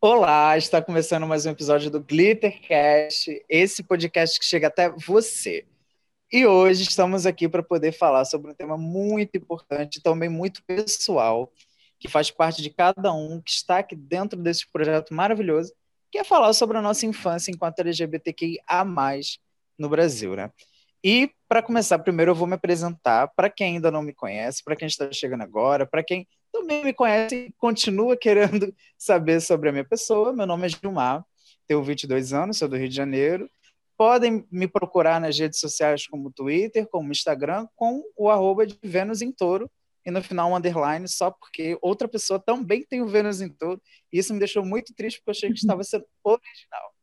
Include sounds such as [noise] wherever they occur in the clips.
Olá, está começando mais um episódio do Glittercast, esse podcast que chega até você. E hoje estamos aqui para poder falar sobre um tema muito importante também muito pessoal, que faz parte de cada um que está aqui dentro desse projeto maravilhoso, que é falar sobre a nossa infância enquanto LGBTQIA+, no Brasil, né? E para começar, primeiro eu vou me apresentar para quem ainda não me conhece, para quem está chegando agora, para quem também me conhece e continua [laughs] querendo saber sobre a minha pessoa. Meu nome é Gilmar, tenho 22 anos, sou do Rio de Janeiro. Podem me procurar nas redes sociais como Twitter, como Instagram, com o arroba de Vênus em Touro, e no final um underline, só porque outra pessoa também tem o Vênus em Touro, e isso me deixou muito triste, porque eu achei que [laughs] estava sendo original.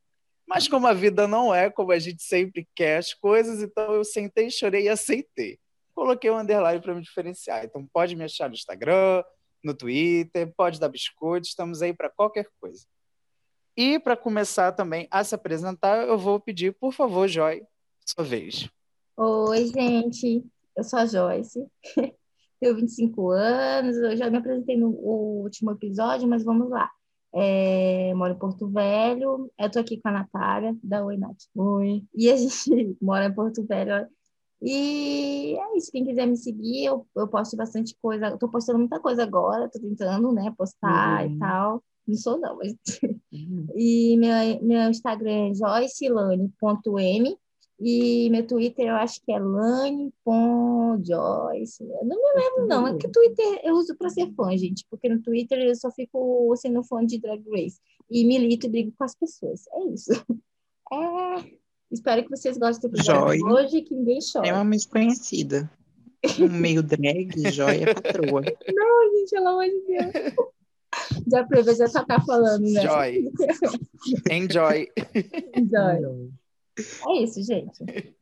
Mas como a vida não é como a gente sempre quer as coisas, então eu sentei, chorei e aceitei. Coloquei um underline para me diferenciar. Então pode me achar no Instagram, no Twitter, pode dar biscoito, estamos aí para qualquer coisa. E para começar também a se apresentar, eu vou pedir, por favor, Joy, sua vez. Oi, gente, eu sou a Joyce, [laughs] tenho 25 anos, eu já me apresentei no último episódio, mas vamos lá. É, moro em Porto Velho, eu tô aqui com a Natália, da Oi, Nath. Oi. E a gente [laughs] mora em Porto Velho. E é isso, quem quiser me seguir, eu, eu posto bastante coisa, eu tô postando muita coisa agora, tô tentando, né, postar Uhum. e tal. Não sou não, mas... [laughs] E meu, meu Instagram é joycelane.m e meu Twitter eu acho que é lane.joyce. Eu não me lembro, não. É que o Twitter eu uso para ser fã, gente, porque no Twitter eu só fico sendo fã de Drag Race e milito e brigo com as pessoas. É isso. [laughs] É... Espero que vocês gostem do episódio hoje, que ninguém chore. extremamente conhecida. No meio drag, joia patroa. Ai, gente, pelo amor de Deus. [laughs] Já ver, já só tá falando, né? Joy. [laughs] Enjoy. Joy. É isso, gente. [laughs]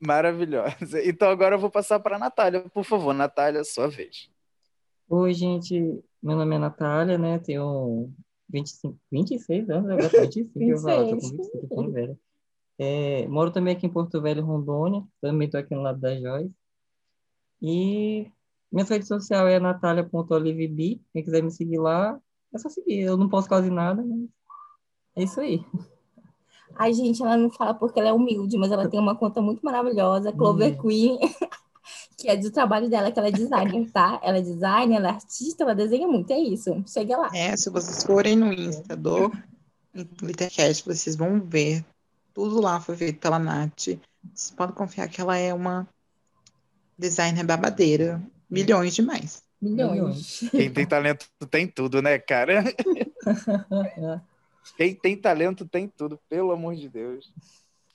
Maravilhosa. Então agora eu vou passar para a Natália. Por favor, Natália, sua vez. Oi, gente. Meu nome é Natália, né? Tenho 25, 26 anos, agora tô 25, eu falo, tô com 26. 25, tô velha. É, moro também aqui em Porto Velho, Rondônia. Também tô aqui no lado da Joyce. E minha rede social é natalia.oliveb. Quem quiser me seguir lá, é só seguir. Eu não posso quase nada, mas é isso aí. Ai, gente, ela não fala porque ela é humilde, mas ela tem uma conta muito maravilhosa, Clover Queen, [laughs] que é do trabalho dela, que ela é designer, tá? Ela é designer, ela é artista, ela desenha muito, é isso. Chega lá. É, se vocês forem no Insta do Glittercast, vocês vão ver. Tudo lá foi feito pela Nath. Vocês podem confiar que ela é uma designer babadeira. Milhões demais. Milhões. Quem tem talento tem tudo, né, cara? [laughs] Quem tem talento tem tudo, pelo amor de Deus.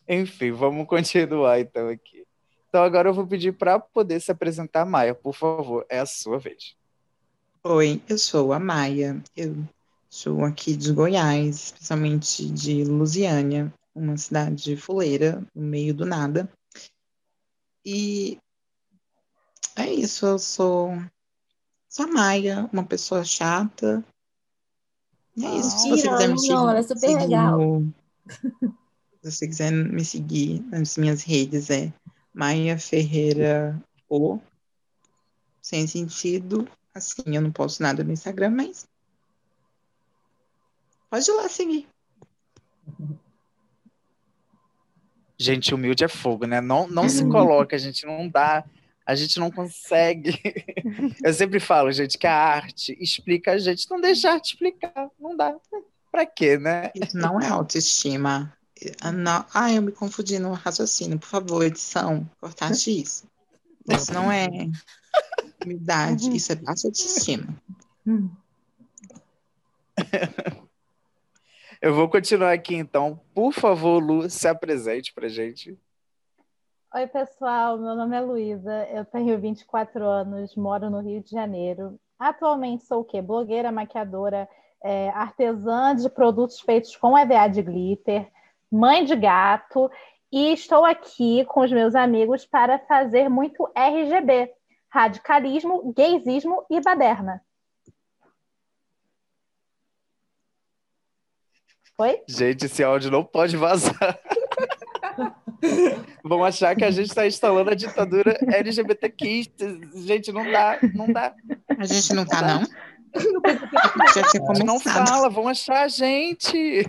Enfim, vamos continuar então aqui. Então agora eu vou pedir para poder se apresentar, Maia, por favor, é a sua vez. Oi, eu sou a Maia. Eu sou aqui de Goiás, especialmente de Lusiânia, uma cidade fuleira, no meio do nada. E é isso, eu sou, sou a Maia, uma pessoa chata. É isso. Se você quiser me seguir, é super legal. no- Se você quiser me seguir nas minhas redes, é Maia Ferreira O. Sem sentido. Assim, eu não posto nada no Instagram, mas. Pode ir lá seguir. Gente, humilde é fogo, né? Não, não se coloca, a gente não dá, a gente não consegue. [laughs] Eu sempre falo, gente, que a arte explica a gente, não deixa a arte explicar, não dá. Pra quê, né? Isso não é autoestima. Ah, não- Ah, eu me confundi no raciocínio. Por favor, edição, cortaste isso. Isso não é humildade, isso é baixa autoestima. [laughs] Eu vou continuar aqui então. Por favor, Lu, se apresente pra gente. Oi, pessoal. Meu nome é Luísa. Eu tenho 24 anos, moro no Rio de Janeiro. Atualmente sou o quê? Blogueira, maquiadora, é, artesã de produtos feitos com EVA de glitter, mãe de gato e estou aqui com os meus amigos para fazer muito RGB, radicalismo, gaysismo e baderna. Oi? Gente, esse áudio não pode vazar. [laughs] [laughs] Vão achar que a gente está instalando a ditadura LGBTQ. Gente, não dá, não dá. A gente não tá, não? [laughs] Já tinha A gente não fala, vão achar a gente.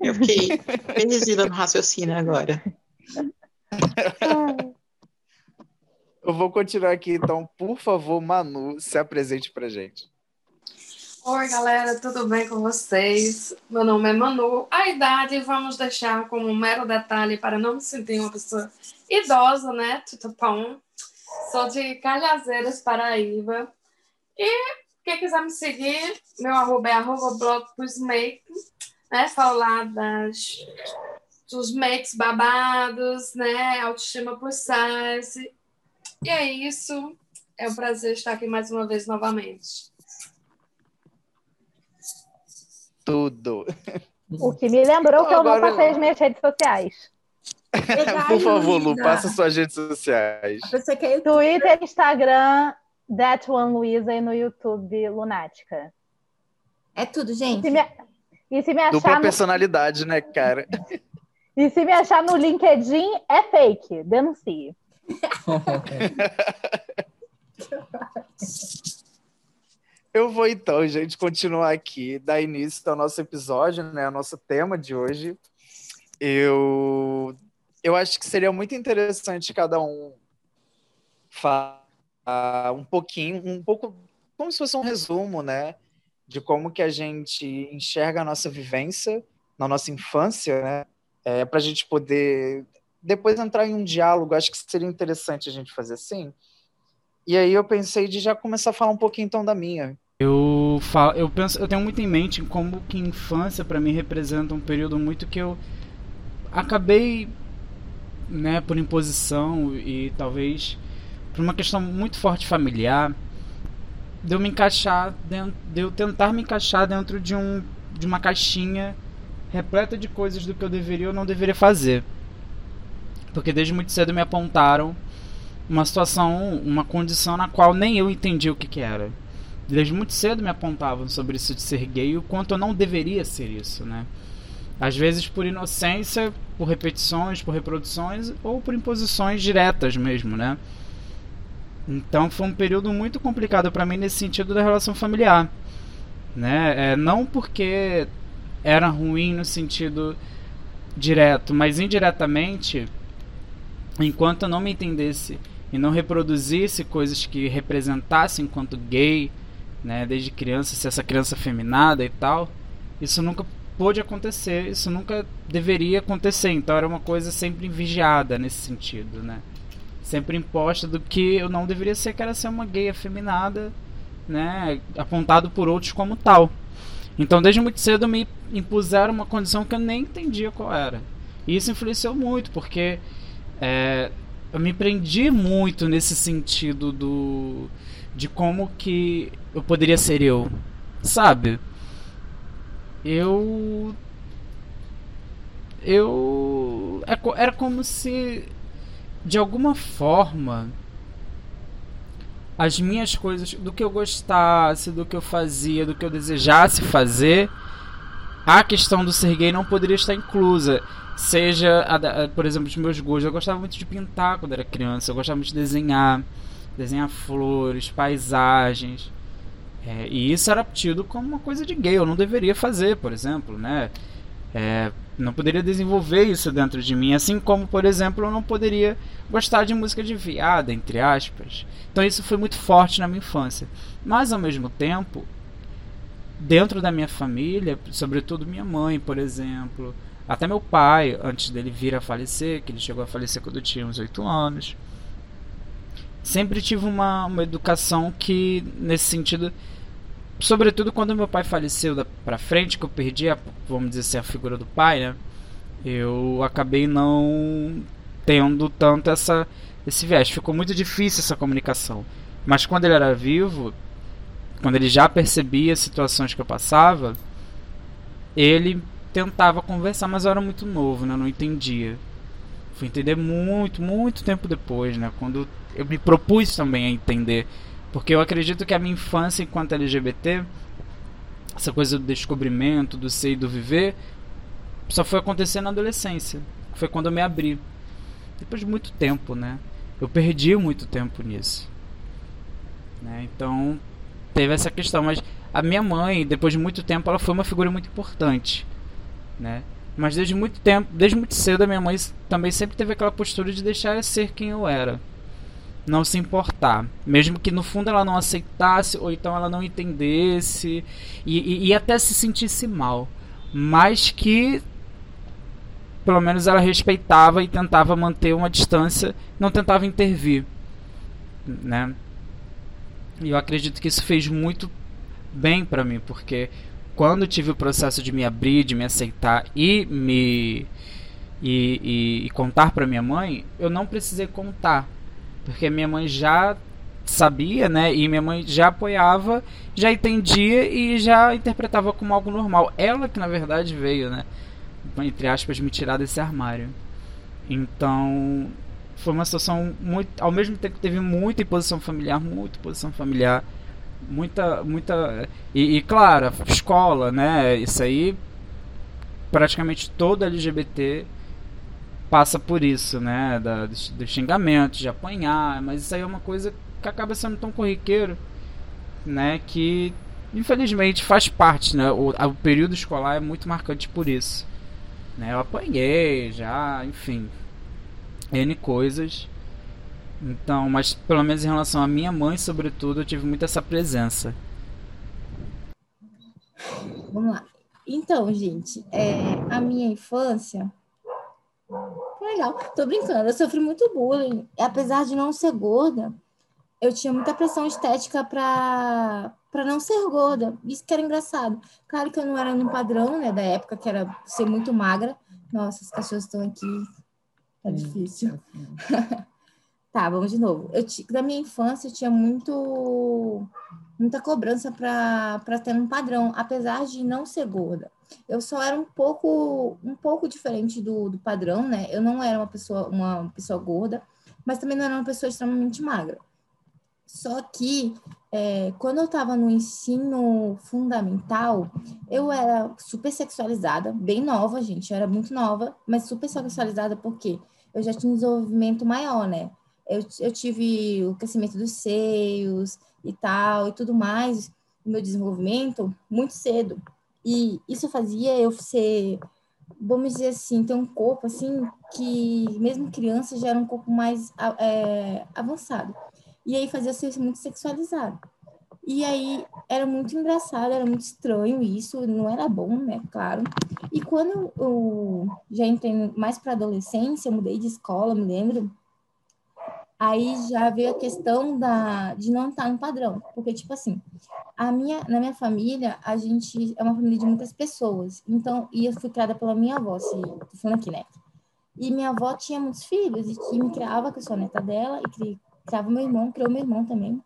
Eu fiquei perdida no raciocínio agora. Eu vou continuar aqui, então, por favor, Manu, se apresente pra gente. Oi, galera, tudo bem com vocês? Meu nome é Manu. A idade vamos deixar como um mero detalhe para não me sentir uma pessoa idosa, né? Tutupão. Sou de Calhazeiras, Paraíba. E quem quiser me seguir, meu arroba é arroba blog make, né? Falo lá das, dos makes babados, né? Autoestima por size. E é isso. É um prazer estar aqui mais uma vez novamente. Tudo. O que me lembrou que eu não passei as minhas redes sociais. Por favor, Lu, passa suas redes sociais. Você quer Twitter, Instagram, That One Luiza e no YouTube Lunática. É tudo, gente. Se me- E se me Dupla achar no... personalidade, né, cara? E se me achar no LinkedIn, é fake. Denuncie. [laughs] [laughs] Eu vou então, gente, continuar aqui, dar início ao nosso episódio, né, ao nosso tema de hoje. Eu, eu acho que seria muito interessante cada um falar um pouquinho, um pouco, como se fosse um resumo, né, de como que a gente enxerga a nossa vivência na nossa infância, né, é, para a gente poder depois entrar em um diálogo. Acho que seria interessante a gente fazer assim. E aí eu pensei de já começar a falar um pouquinho então da minha. Eu falo, eu penso, eu tenho muito em mente como que infância para mim representa um período muito que eu acabei, né, por imposição e talvez por uma questão muito forte familiar, de eu me encaixar dentro, de tentar me encaixar dentro de um de uma caixinha repleta de coisas do que eu deveria ou não deveria fazer. Porque desde muito cedo me apontaram uma situação, uma condição na qual nem eu entendi o que, que era. Desde muito cedo me apontavam sobre isso de ser gay e o quanto eu não deveria ser isso, né? Às vezes por inocência, por repetições, por reproduções ou por imposições diretas mesmo, né? Então foi um período muito complicado para mim nesse sentido da relação familiar, né? É, não porque era ruim no sentido direto, mas indiretamente, enquanto eu não me entendesse e não reproduzisse coisas que representassem enquanto gay, né, desde criança, ser essa criança feminada e tal, isso nunca pôde acontecer, isso nunca deveria acontecer, então era uma coisa sempre vigiada nesse sentido, né? Sempre imposta do que eu não deveria ser, que era ser uma gay afeminada, né, apontado por outros como tal. Então, desde muito cedo me impuseram uma condição que eu nem entendia qual era. E isso influenciou muito, porque é, eu me prendi muito nesse sentido do de como que eu poderia ser eu, sabe? Eu eu é era como se de alguma forma as minhas coisas, do que eu gostasse, do que eu fazia, do que eu desejasse fazer, a questão do ser gay não poderia estar inclusa. Seja, a a- por exemplo, os meus gostos. Eu gostava muito de pintar quando era criança, eu gostava muito de desenhar, desenhar flores, paisagens. É, e isso era tido como uma coisa de gay, eu não deveria fazer, por exemplo, né? É, não poderia desenvolver isso dentro de mim, assim como, por exemplo, eu não poderia gostar de música de viada, entre aspas. Então isso foi muito forte na minha infância. Mas ao mesmo tempo, dentro da minha família, sobretudo minha mãe, por exemplo, até meu pai, antes dele vir a falecer, que ele chegou a falecer quando eu tinha uns 8 anos, sempre tive uma, uma educação que, nesse sentido, sobretudo quando meu pai faleceu da, pra frente, que eu perdi, a, vamos dizer assim, a figura do pai, né? Eu acabei não tendo tanto essa, esse viés. Ficou muito difícil essa comunicação. Mas quando ele era vivo, quando ele já percebia as situações que eu passava, ele tentava conversar, mas eu era muito novo, né? Eu não entendia. Fui entender muito, muito tempo depois, né? Quando eu me propus também a entender. Porque eu acredito que a minha infância enquanto LGBT, essa coisa do descobrimento, do ser e do viver, só foi acontecer na adolescência. Foi quando eu me abri. Depois de muito tempo, né? Eu perdi muito tempo nisso. Né? Então, teve essa questão. Mas a minha mãe, depois de muito tempo, ela foi uma figura muito importante. Né? Mas desde muito tempo, desde muito cedo, a minha mãe também sempre teve aquela postura de deixar eu ser quem eu era. Não se importar. Mesmo que no fundo ela não aceitasse, ou então ela não entendesse, e, e, e até se sentisse mal. Mas que pelo menos ela respeitava e tentava manter uma distância, não tentava intervir, né? E eu acredito que isso fez muito bem para mim, porque quando tive o processo de me abrir, de me aceitar e me e, e, e contar para minha mãe, eu não precisei contar, porque minha mãe já sabia, né? E minha mãe já apoiava, já entendia e já interpretava como algo normal. Ela que na verdade veio, né? Entre aspas, me tirar desse armário. Então, foi uma situação muito, ao mesmo tempo teve muita imposição familiar, muita imposição familiar muita muita e, e, claro escola né isso aí praticamente todo LGBT passa por isso né da, do, xingamento de apanhar mas isso aí é uma coisa que acaba sendo tão corriqueiro né que infelizmente faz parte né o, o período escolar é muito marcante por isso né eu apanhei já enfim n coisas então, mas pelo menos em relação à minha mãe, sobretudo, eu tive muito essa presença. Vamos lá. Então, gente, é, a minha infância. Legal, tô brincando, eu sofri muito bullying. Apesar de não ser gorda, eu tinha muita pressão estética para para não ser gorda. Isso que era engraçado. Claro que eu não era no padrão, né, da época, que era ser muito magra. Nossa, os cachorros estão aqui. Tá difícil. [laughs] Tá, vamos de novo. Eu, da minha infância, eu tinha muito, muita cobrança para ter um padrão, apesar de não ser gorda. Eu só era um pouco, um pouco diferente do, do padrão, né? Eu não era uma pessoa, uma pessoa gorda, mas também não era uma pessoa extremamente magra. Só que é, quando eu estava no ensino fundamental, eu era super sexualizada, bem nova, gente. Eu era muito nova, mas super sexualizada porque eu já tinha um desenvolvimento maior, né? eu, eu tive o crescimento dos seios e tal, e tudo mais, meu desenvolvimento, muito cedo. E isso fazia eu ser, vamos dizer assim, ter um corpo, assim, que mesmo criança já era um corpo mais é, avançado. E aí fazia eu ser muito sexualizado. E aí era muito engraçado, era muito estranho isso, não era bom, né? Claro. E quando eu já entrei mais para adolescência, mudei de escola, me lembro, Aí já veio a questão da, de não estar no padrão. Porque, tipo assim, a minha, na minha família, a gente é uma família de muitas pessoas. Então, e eu fui criada pela minha avó, se, tô falando aqui, né? E minha avó tinha muitos filhos e que me criava, que eu sou neta dela, e cri, criava meu irmão, criou meu irmão também.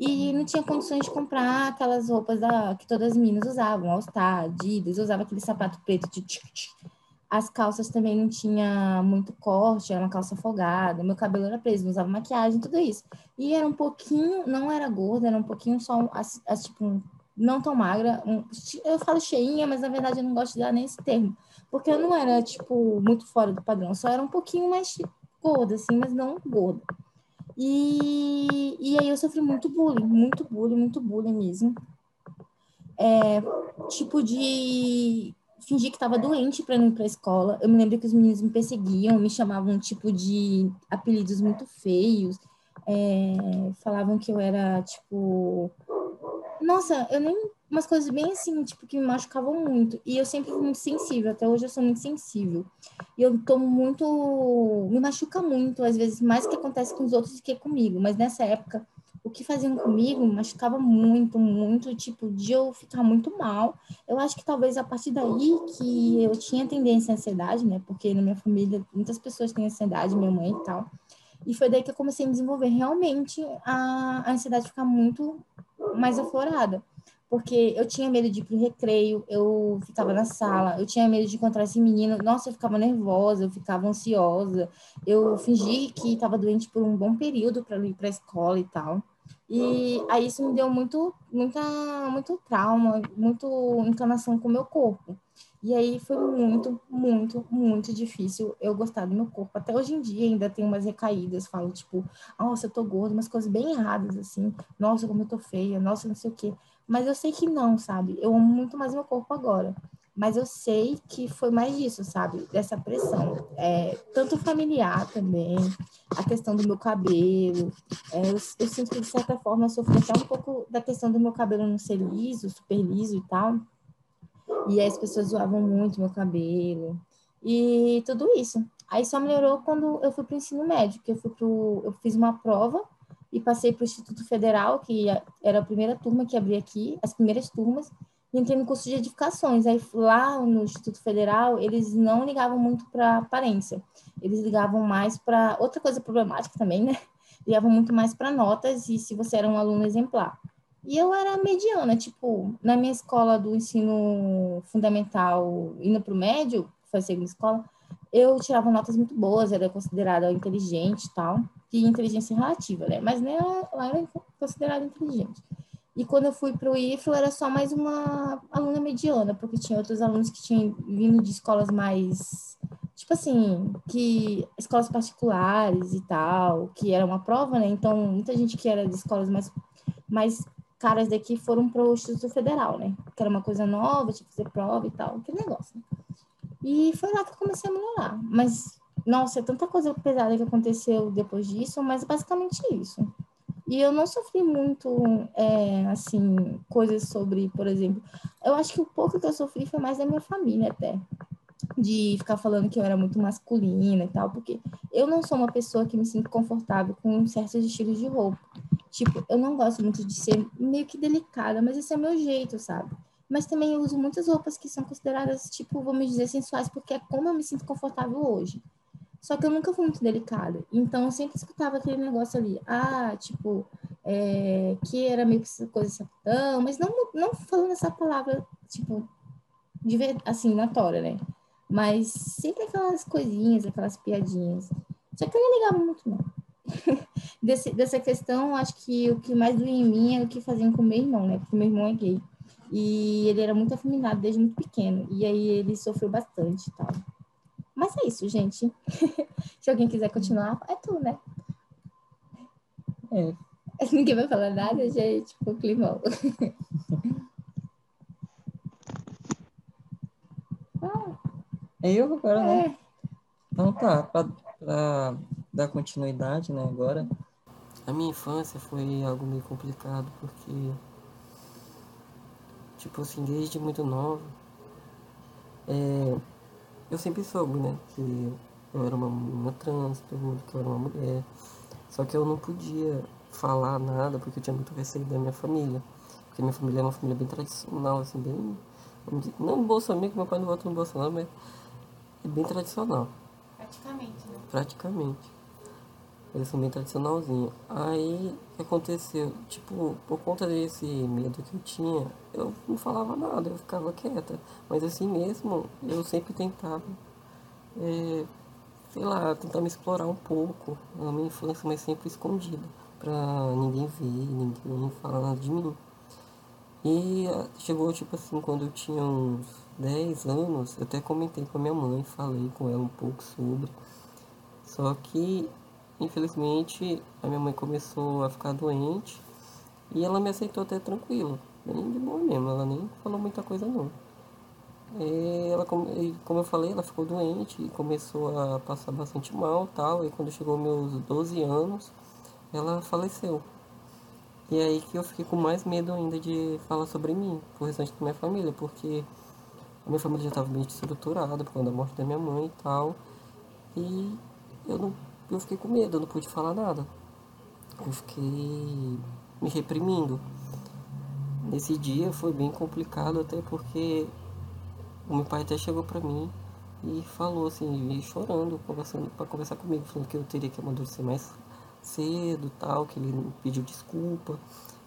E não tinha condições de comprar aquelas roupas da, que todas as meninas usavam, All Star, Adidas, usava aquele sapato preto de tch, tch, as calças também não tinha muito corte, era uma calça folgada, meu cabelo era preso, não usava maquiagem, tudo isso. E era um pouquinho, não era gorda, era um pouquinho só, as, as, tipo, não tão magra. Um, eu falo cheinha, mas na verdade eu não gosto de dar nem esse termo. Porque eu não era, tipo, muito fora do padrão, só era um pouquinho mais gorda, assim, mas não gorda. E, e aí eu sofri muito bullying, muito bullying, muito bullying mesmo. É, tipo de fingi que estava doente para não ir para a escola. Eu me lembro que os meninos me perseguiam, me chamavam tipo de apelidos muito feios, é, falavam que eu era tipo, nossa, eu nem umas coisas bem assim, tipo que me machucavam muito. E eu sempre fui muito sensível, até hoje eu sou muito sensível. E eu tomo muito, me machuca muito, às vezes mais que acontece com os outros do que comigo. Mas nessa época o que faziam comigo machucava muito, muito, tipo, de eu ficar muito mal. Eu acho que talvez a partir daí que eu tinha tendência à ansiedade, né? Porque na minha família muitas pessoas têm ansiedade, minha mãe e tal. E foi daí que eu comecei a desenvolver realmente a, a ansiedade ficar muito mais aflorada. Porque eu tinha medo de ir pro recreio, eu ficava na sala, eu tinha medo de encontrar esse menino. Nossa, eu ficava nervosa, eu ficava ansiosa. Eu fingi que estava doente por um bom período para ir para a escola e tal. E aí isso me deu muito, muita, muito trauma, muito encanação com o meu corpo. E aí foi muito, muito, muito difícil eu gostar do meu corpo. Até hoje em dia ainda tem umas recaídas, falo tipo, nossa, eu tô gorda, umas coisas bem erradas assim. Nossa, como eu tô feia, nossa, não sei o quê. Mas eu sei que não, sabe? Eu amo muito mais meu corpo agora. Mas eu sei que foi mais disso, sabe? Dessa pressão. É, tanto familiar também, a questão do meu cabelo. É, eu, eu sinto que, de certa forma, sofri até um pouco da questão do meu cabelo não ser liso, super liso e tal. E aí as pessoas zoavam muito meu cabelo. E tudo isso. Aí só melhorou quando eu fui para o ensino médio, que eu fui pro, eu fiz uma prova e passei para o Instituto Federal, que era a primeira turma que abria aqui, as primeiras turmas, entrei no curso de edificações. Aí lá no Instituto Federal, eles não ligavam muito para aparência, eles ligavam mais para outra coisa problemática também, né? [laughs] Ligavam muito mais para notas e se você era um aluno exemplar. E eu era mediana, tipo, na minha escola do ensino fundamental, indo para o médio, foi a segunda escola, eu tirava notas muito boas, era considerada inteligente e tal, e inteligência relativa, né? Mas nem ela era considerada inteligente. E quando eu fui para o IFRO, era só mais uma aluna mediana, porque tinha outros alunos que tinham vindo de escolas mais, tipo assim, que escolas particulares e tal, que era uma prova, né? Então, muita gente que era de escolas mais, mais caras daqui foram para o Instituto Federal, né? Que era uma coisa nova, tinha que fazer prova e tal, que negócio, né? E foi lá que eu comecei a melhorar. Mas, nossa, é tanta coisa pesada que aconteceu depois disso, mas basicamente isso. E eu não sofri muito, é, assim, coisas sobre, por exemplo, eu acho que o pouco que eu sofri foi mais da minha família até. De ficar falando que eu era muito masculina e tal, porque eu não sou uma pessoa que me sinto confortável com certos estilos de roupa. Tipo, eu não gosto muito de ser meio que delicada, mas esse é meu jeito, sabe? Mas também eu uso muitas roupas que são consideradas, tipo, vamos dizer, sensuais, porque é como eu me sinto confortável hoje. Só que eu nunca fui muito delicada. Então, eu sempre escutava aquele negócio ali. Ah, tipo, é, que era meio que coisa sapatão, mas não, não falando essa palavra, tipo, de assim, na tora, né? Mas sempre aquelas coisinhas, aquelas piadinhas. Só que eu não ligava muito, não. [laughs] Desse, dessa questão, acho que o que mais doía em mim é o que faziam com meu irmão, né? Porque meu irmão é gay. E ele era muito afeminado desde muito pequeno. E aí ele sofreu bastante e tal. Mas é isso, gente. [laughs] Se alguém quiser continuar, é tu, né? É. [laughs] Ninguém vai falar nada, gente. Tipo, climão. ah, [laughs] é eu agora, né? É. Então tá, pra, pra dar continuidade, né, agora. A minha infância foi algo meio complicado, porque, tipo assim, desde muito nova, é, eu sempre soube, né, que eu era uma, uma trans, todo mundo que eu era uma mulher. Só que eu não podia falar nada, porque eu tinha muito receio da minha família. Porque minha família é uma família bem tradicional, assim, bem... Não Bolsonaro, que meu pai não vota no Bolsonaro, mas é bem tradicional. Praticamente, né? Praticamente. Eles são bem tradicionalzinhos. Aí, o que aconteceu? Tipo, por conta desse medo que eu tinha, eu não falava nada, eu ficava quieta. Mas assim mesmo, eu sempre tentava, é, sei lá, tentar me explorar um pouco na minha infância, mas sempre escondida. Pra ninguém ver, ninguém falar nada de mim. E ah, chegou, tipo assim, quando eu tinha uns 10 anos, eu até comentei com a minha mãe, falei com ela um pouco sobre. Só que, infelizmente, a minha mãe começou a ficar doente e ela me aceitou até tranquilo, bem de boa mesmo, ela nem falou muita coisa não. E ela, como eu falei, ela ficou doente e começou a passar bastante mal tal, e quando chegou meus 12 anos, ela faleceu. E é aí que eu fiquei com mais medo ainda de falar sobre mim, pro restante da minha família, porque a minha família já estava bem estruturada por causa da morte da minha mãe e tal. E eu não eu fiquei com medo, eu não pude falar nada. Eu fiquei me reprimindo. Nesse dia foi bem complicado até porque o meu pai até chegou pra mim e falou assim, e chorando, conversando para conversar comigo, falando que eu teria que amadurecer mais cedo, tal, que ele pediu desculpa.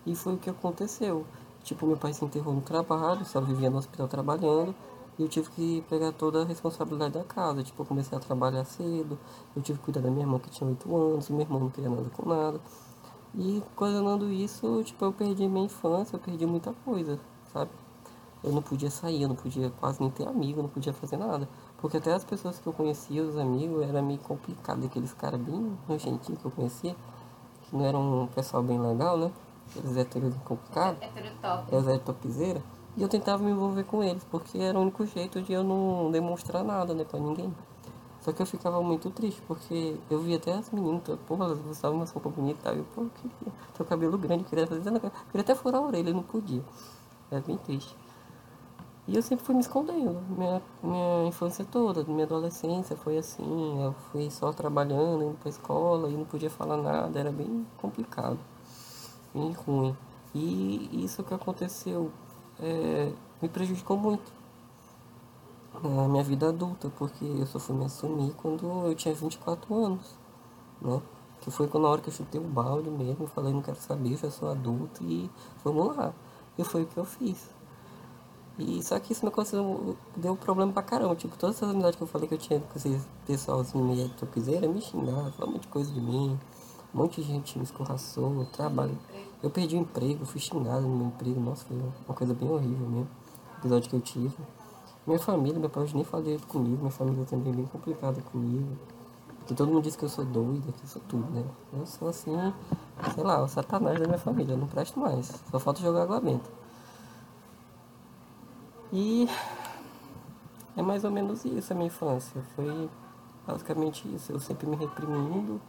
E foi o que aconteceu. Tipo, meu pai se enterrou no trabalho, só vivia no hospital trabalhando, e eu tive que pegar toda a responsabilidade da casa. Tipo, eu comecei a trabalhar cedo, eu tive que cuidar da minha irmã que tinha 8 anos, meu irmão não queria nada com nada. E coordenando isso, tipo, eu perdi minha infância, eu perdi muita coisa, sabe? eu não podia sair, eu não podia quase nem ter amigo, eu não podia fazer nada. Porque até as pessoas que eu conhecia, os amigos, era meio complicado. Aqueles caras bem nojentinhos que eu conhecia, que não eram um pessoal bem legal, né? Eles héteros complicados. Heterotop. Eu era topzeira. E eu tentava me envolver com eles, porque era o único jeito de eu não demonstrar nada, né, pra ninguém. Só que eu ficava muito triste, porque eu via até as meninas, porra, elas usavam umas roupas bonitas e tal. Eu, pô, eu queria ter o cabelo grande, queria fazer, eu queria até furar a orelha, não podia. Era bem triste. E eu sempre fui me escondendo. Minha, minha infância toda, minha adolescência foi assim. Eu fui só trabalhando, indo pra escola e não podia falar nada. Era bem complicado, bem ruim. E isso que aconteceu é, me prejudicou muito na minha vida adulta, porque eu só fui me assumir quando eu tinha 24 anos, né? Que foi quando na hora que eu chutei o balde mesmo, falei, não quero saber, eu já sou adulto e vamos lá. E foi o que eu fiz. E só que isso me aconteceu, deu problema pra caramba. Tipo, todas essas amizades que eu falei que eu tinha com esse pessoalzinho meio topizeira, me xingaram, falaram um monte de coisa de mim. Um monte de gente me escorraçou, trabalho. Eu perdi o emprego, fui xingado no meu emprego. Nossa, foi uma coisa bem horrível mesmo. Episódio que eu tive. Minha família, meu pai nem falou direito comigo. Minha família também é bem complicada comigo. Porque todo mundo diz que eu sou doida, que eu sou tudo, né? Eu sou assim, sei lá, o satanás da minha família. Eu não presto mais. Só falta jogar água benta. E é mais ou menos isso a minha infância. Foi basicamente isso. Eu sempre me reprimindo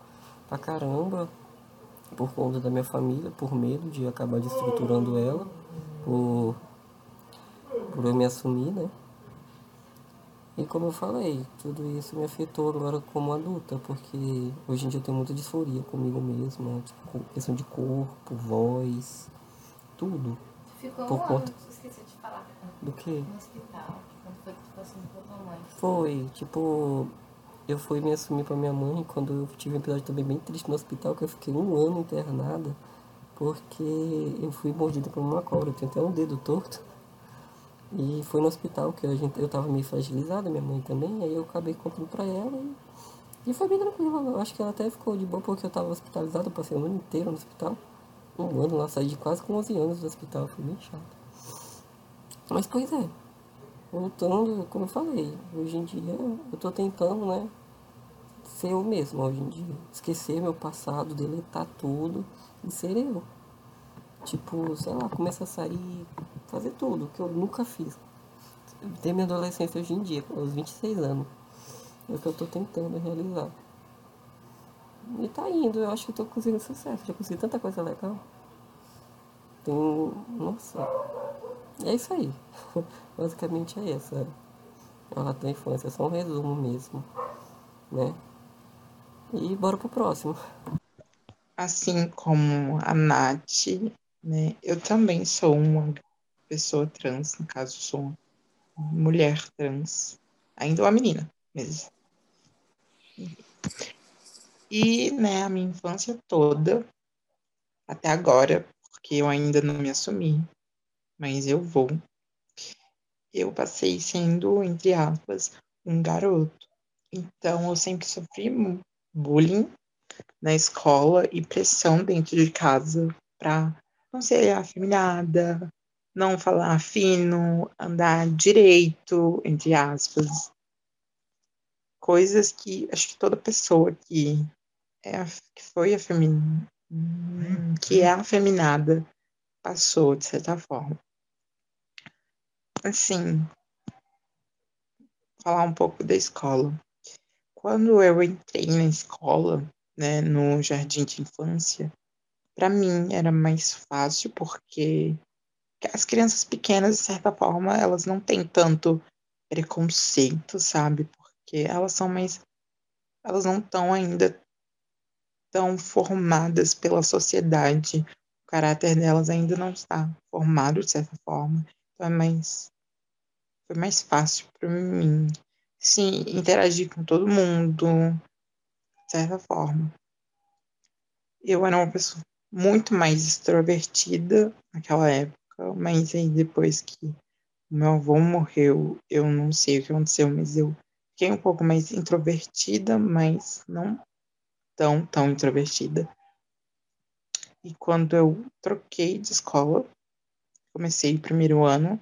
pra caramba por conta da minha família, por medo de acabar destruturando ela, por, por eu me assumir, né? E como eu falei, tudo isso me afetou agora como adulta, porque hoje em dia eu tenho muita disforia comigo mesma, tipo, questão de corpo, voz, tudo. Ficou Por um conta- ano, esqueci de falar, Do que? no hospital. Quando foi que tu passou com tua mãe? Foi, tipo, eu fui me assumir pra minha mãe quando eu tive um episódio também bem triste no hospital, que eu fiquei um ano internada, porque eu fui mordida por uma cobra, eu tenho até um dedo torto. E foi no hospital que a gente, eu tava meio fragilizada, minha mãe também, aí eu acabei contando pra ela e, e foi bem tranquilo. Eu acho que ela até ficou de boa porque eu tava hospitalizada, eu passei o ano inteiro no hospital. Um ano lá, saí de quase com 11 anos do hospital, foi bem chato. Mas pois é, voltando, como eu falei, hoje em dia eu tô tentando, né, ser eu mesmo hoje em dia. Esquecer meu passado, deletar tudo e ser eu. Tipo, sei lá, começar a sair, fazer tudo que eu nunca fiz. Ter minha adolescência hoje em dia, com os 26 anos. É o que eu tô tentando realizar. E tá indo, eu acho que eu tô conseguindo sucesso. Já consegui tanta coisa legal. Tem. Nossa. É isso aí. [laughs] Basicamente é essa. Relato da infância, é só um resumo mesmo. Né? E bora pro próximo. Assim como a Nath, né? Eu também sou uma pessoa trans, no caso, sou uma mulher trans. Ainda uma menina mesmo. E, né, a minha infância toda, até agora, porque eu ainda não me assumi, mas eu vou. Eu passei sendo, entre aspas, um garoto. Então, eu sempre sofri bullying na escola e pressão dentro de casa para não ser afeminada, não falar fino, andar direito, entre aspas. Coisas que acho que toda pessoa que, é, que foi afeminada, que é afeminada, passou, de certa forma. Assim, falar um pouco da escola. Quando eu entrei na escola, né, no jardim de infância, para mim era mais fácil porque as crianças pequenas, de certa forma, elas não têm tanto preconceito, sabe? Porque elas são mais. Elas não estão ainda tão formadas pela sociedade. O caráter delas ainda não está formado, de certa forma. Então é mais. Foi mais fácil para mim, sim, interagir com todo mundo, de certa forma. Eu era uma pessoa muito mais extrovertida naquela época, mas aí depois que o meu avô morreu, eu não sei o que aconteceu, mas eu fiquei um pouco mais introvertida, mas não tão, tão introvertida. E quando eu troquei de escola, comecei o primeiro ano,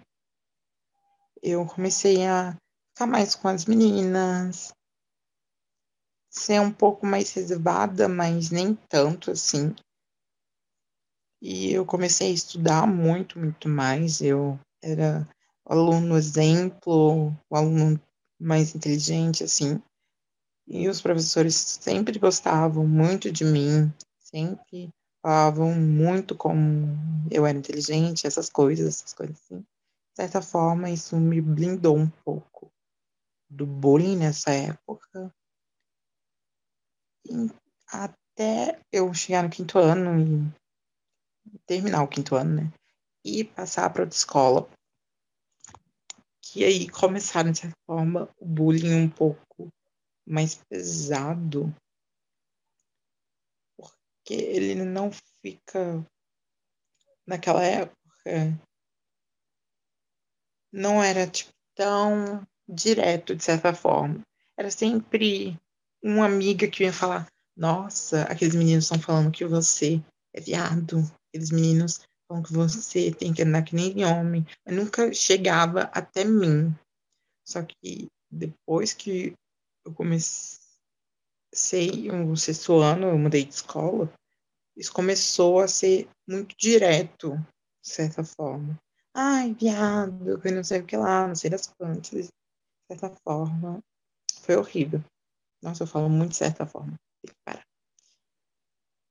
eu comecei a ficar mais com as meninas, ser um pouco mais reservada, mas nem tanto assim. E eu comecei a estudar muito, muito mais. Eu era o aluno exemplo, o aluno mais inteligente, assim. E os professores sempre gostavam muito de mim, sempre falavam muito como eu era inteligente, essas coisas, essas coisas assim. De certa forma, isso me blindou um pouco do bullying nessa época. E até eu chegar no quinto ano e terminar o quinto ano, né? E passar para outra escola. Que aí começaram, de certa forma, o bullying um pouco mais pesado. Porque ele não fica. Naquela época. Não era tipo, tão direto, de certa forma. Era sempre uma amiga que ia falar: Nossa, aqueles meninos estão falando que você é viado. Aqueles meninos falam que você tem que andar que nem homem. Mas nunca chegava até mim. Só que depois que eu comecei o sexto ano, eu mudei de escola, isso começou a ser muito direto, de certa forma. Ai, viado, que não sei o que lá, não sei das quantas. Certa forma, foi horrível. Nossa, eu falo muito de certa forma. Tem que parar.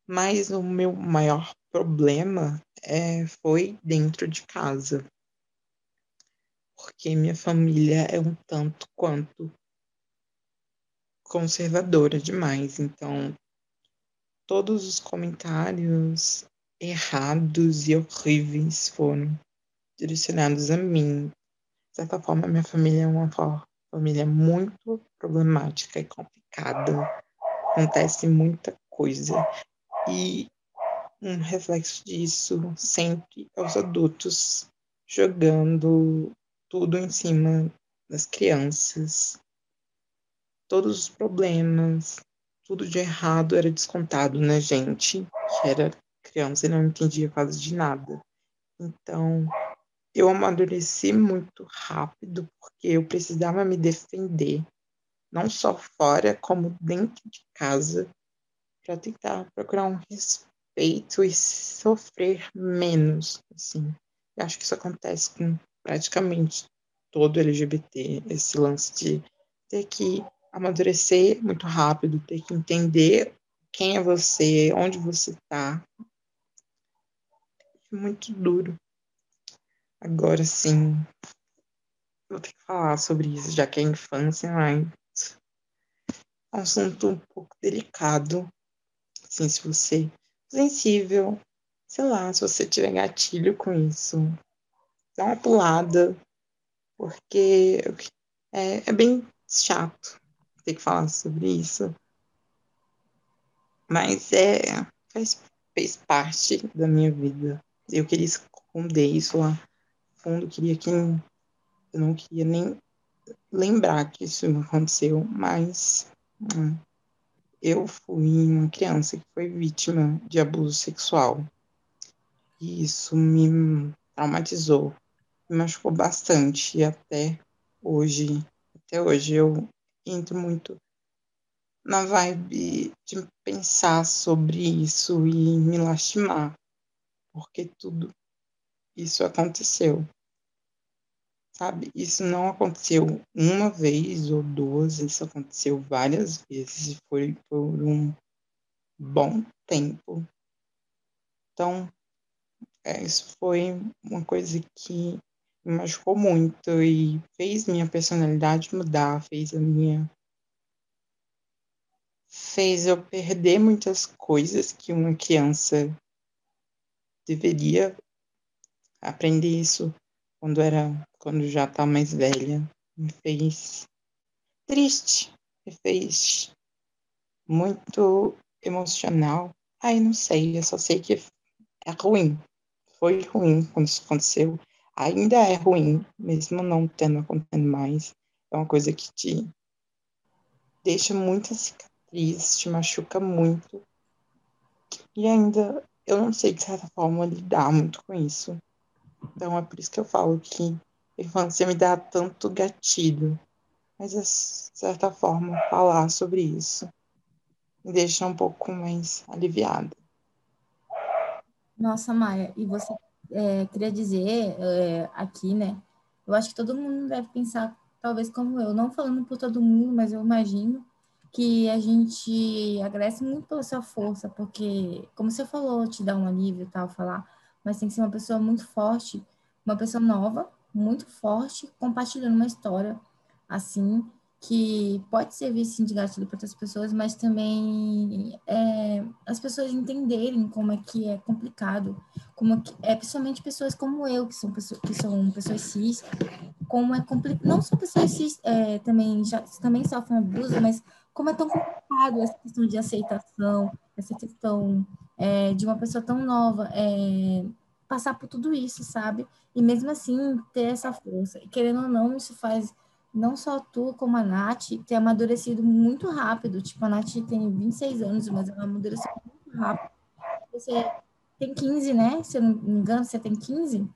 Mas o meu maior problema é, foi dentro de casa. Porque minha família é um tanto quanto conservadora demais. Então, todos os comentários errados e horríveis foram direcionados a mim. De certa forma, minha família é uma família muito problemática e complicada. Acontece muita coisa. E um reflexo disso sempre é os adultos jogando tudo em cima das crianças. Todos os problemas, tudo de errado era descontado na gente, que era criança e não entendia quase de nada. Então, eu amadureci muito rápido porque eu precisava me defender, não só fora, como dentro de casa, para tentar procurar um respeito e sofrer menos, assim. Eu acho que isso acontece com praticamente todo LGBT, esse lance de ter que amadurecer muito rápido, ter que entender quem é você, onde você está. É muito duro. Agora sim, vou ter que falar sobre isso, já que é infância, mas é um assunto um pouco delicado. Assim, se você é sensível, sei lá, se você tiver gatilho com isso, dá uma pulada, porque é, é bem chato ter que falar sobre isso. Mas é faz, fez parte da minha vida. Eu queria esconder isso lá fundo, queria que eu não queria nem lembrar que isso aconteceu, mas hum, eu fui uma criança que foi vítima de abuso sexual. E isso me traumatizou, me machucou bastante e até hoje, até hoje eu entro muito na vibe de pensar sobre isso e me lastimar, porque tudo isso aconteceu. Sabe, isso não aconteceu uma vez ou duas, isso aconteceu várias vezes e foi por um bom tempo. Então, é, isso foi uma coisa que me machucou muito e fez minha personalidade mudar, fez a minha. fez eu perder muitas coisas que uma criança deveria aprender isso quando era quando já tá mais velha me fez triste me fez muito emocional ai não sei eu só sei que é ruim foi ruim quando isso aconteceu ainda é ruim, mesmo não tendo acontecendo mais. É uma coisa que te deixa muita cicatriz, te machuca muito. E ainda eu não sei, de certa forma, lidar muito com isso. Então é por isso que eu falo que a infância me dá tanto gatilho. Mas, de certa forma, falar sobre isso me deixa um pouco mais aliviada. Nossa, Maia, e você é, queria dizer é, aqui, né? Eu acho que todo mundo deve pensar, talvez como eu, não falando por todo mundo, mas eu imagino que a gente agradece muito pela sua força, porque, como você falou, te dá um alívio e tal, falar, mas tem que ser uma pessoa muito forte, uma pessoa nova, muito forte, compartilhando uma história assim, que pode servir sim de gatilho para outras pessoas, mas também é, as pessoas entenderem como é que é complicado, como é, que, é principalmente pessoas como eu que são pessoas que são pessoas cis, como é complicado, não só pessoas cis é, também já também sofrem abuso, mas como é tão complicado essa questão de aceitação, essa questão é, de uma pessoa tão nova é, passar por tudo isso, sabe? E mesmo assim ter essa força. E querendo ou não, isso faz não só tu, como a Nath, ter amadurecido muito rápido. Tipo, a Nath tem 26 anos, mas ela amadureceu muito rápido. Você tem 15, né? Se eu não me engano, você tem 15?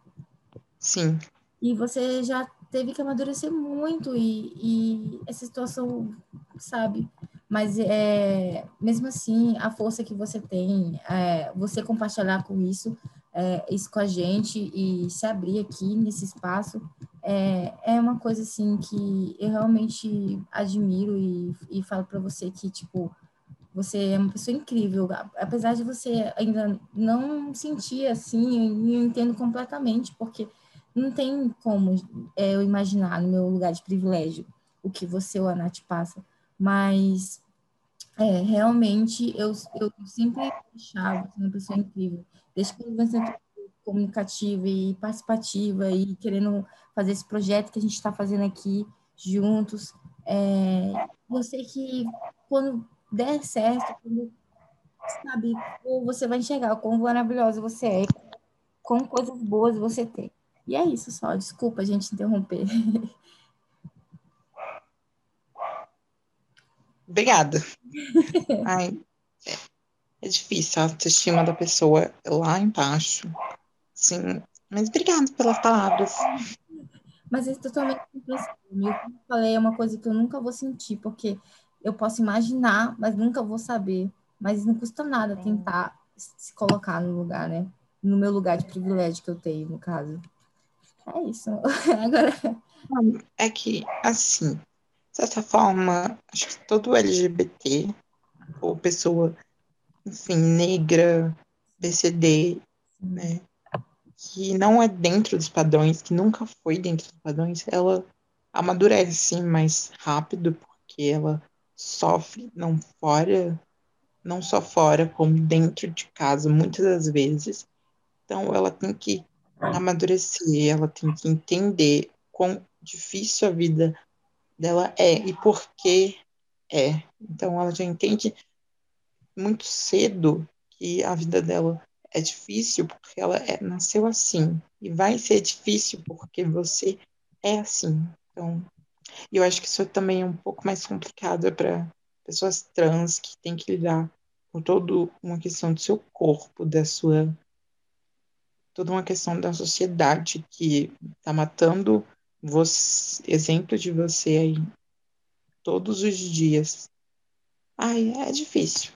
Sim. E você já teve que amadurecer muito e, e essa situação, sabe? Mas é, mesmo assim, a força que você tem, é, você compartilhar com isso, é, isso com a gente e se abrir aqui nesse espaço, é, é uma coisa assim que eu realmente admiro e, e falo para você que, tipo, você é uma pessoa incrível. Apesar de você ainda não sentir assim, eu entendo completamente, porque não tem como é, eu imaginar no meu lugar de privilégio o que você ou a Nath passa. Mas é, realmente eu, eu sempre achava uma pessoa incrível desde quando você é comunicativa e participativa e querendo fazer esse projeto que a gente está fazendo aqui juntos. É, eu sei que quando der certo, quando, sabe, você vai enxergar o quão maravilhosa você é, quão coisas boas você tem. E é isso só, desculpa a gente interromper. [laughs] Obrigada. [laughs] Ai, é difícil a autoestima da pessoa lá embaixo. Sim, mas obrigada pelas palavras. Mas é totalmente compreensível. Como eu falei, é uma coisa que eu nunca vou sentir, porque eu posso imaginar, mas nunca vou saber. Mas não custa nada tentar se colocar no lugar, né? No meu lugar de privilégio que eu tenho, no caso. É isso. [laughs] Agora. É que, assim, certa forma, acho que todo LGBT, ou pessoa enfim, negra, PCD, né? Que não é dentro dos padrões, que nunca foi dentro dos padrões, ela amadurece mais rápido, porque ela sofre não fora, não só fora, como dentro de casa, muitas das vezes. Então ela tem que amadurecer, ela tem que entender quão difícil a vida dela é e por que é. Então ela já entende muito cedo que a vida dela é difícil porque ela é, nasceu assim. E vai ser difícil porque você é assim. Então, eu acho que isso também é um pouco mais complicado para pessoas trans que têm que lidar com toda uma questão do seu corpo, da sua. toda uma questão da sociedade que está matando você, exemplo de você aí todos os dias. Ai, é difícil.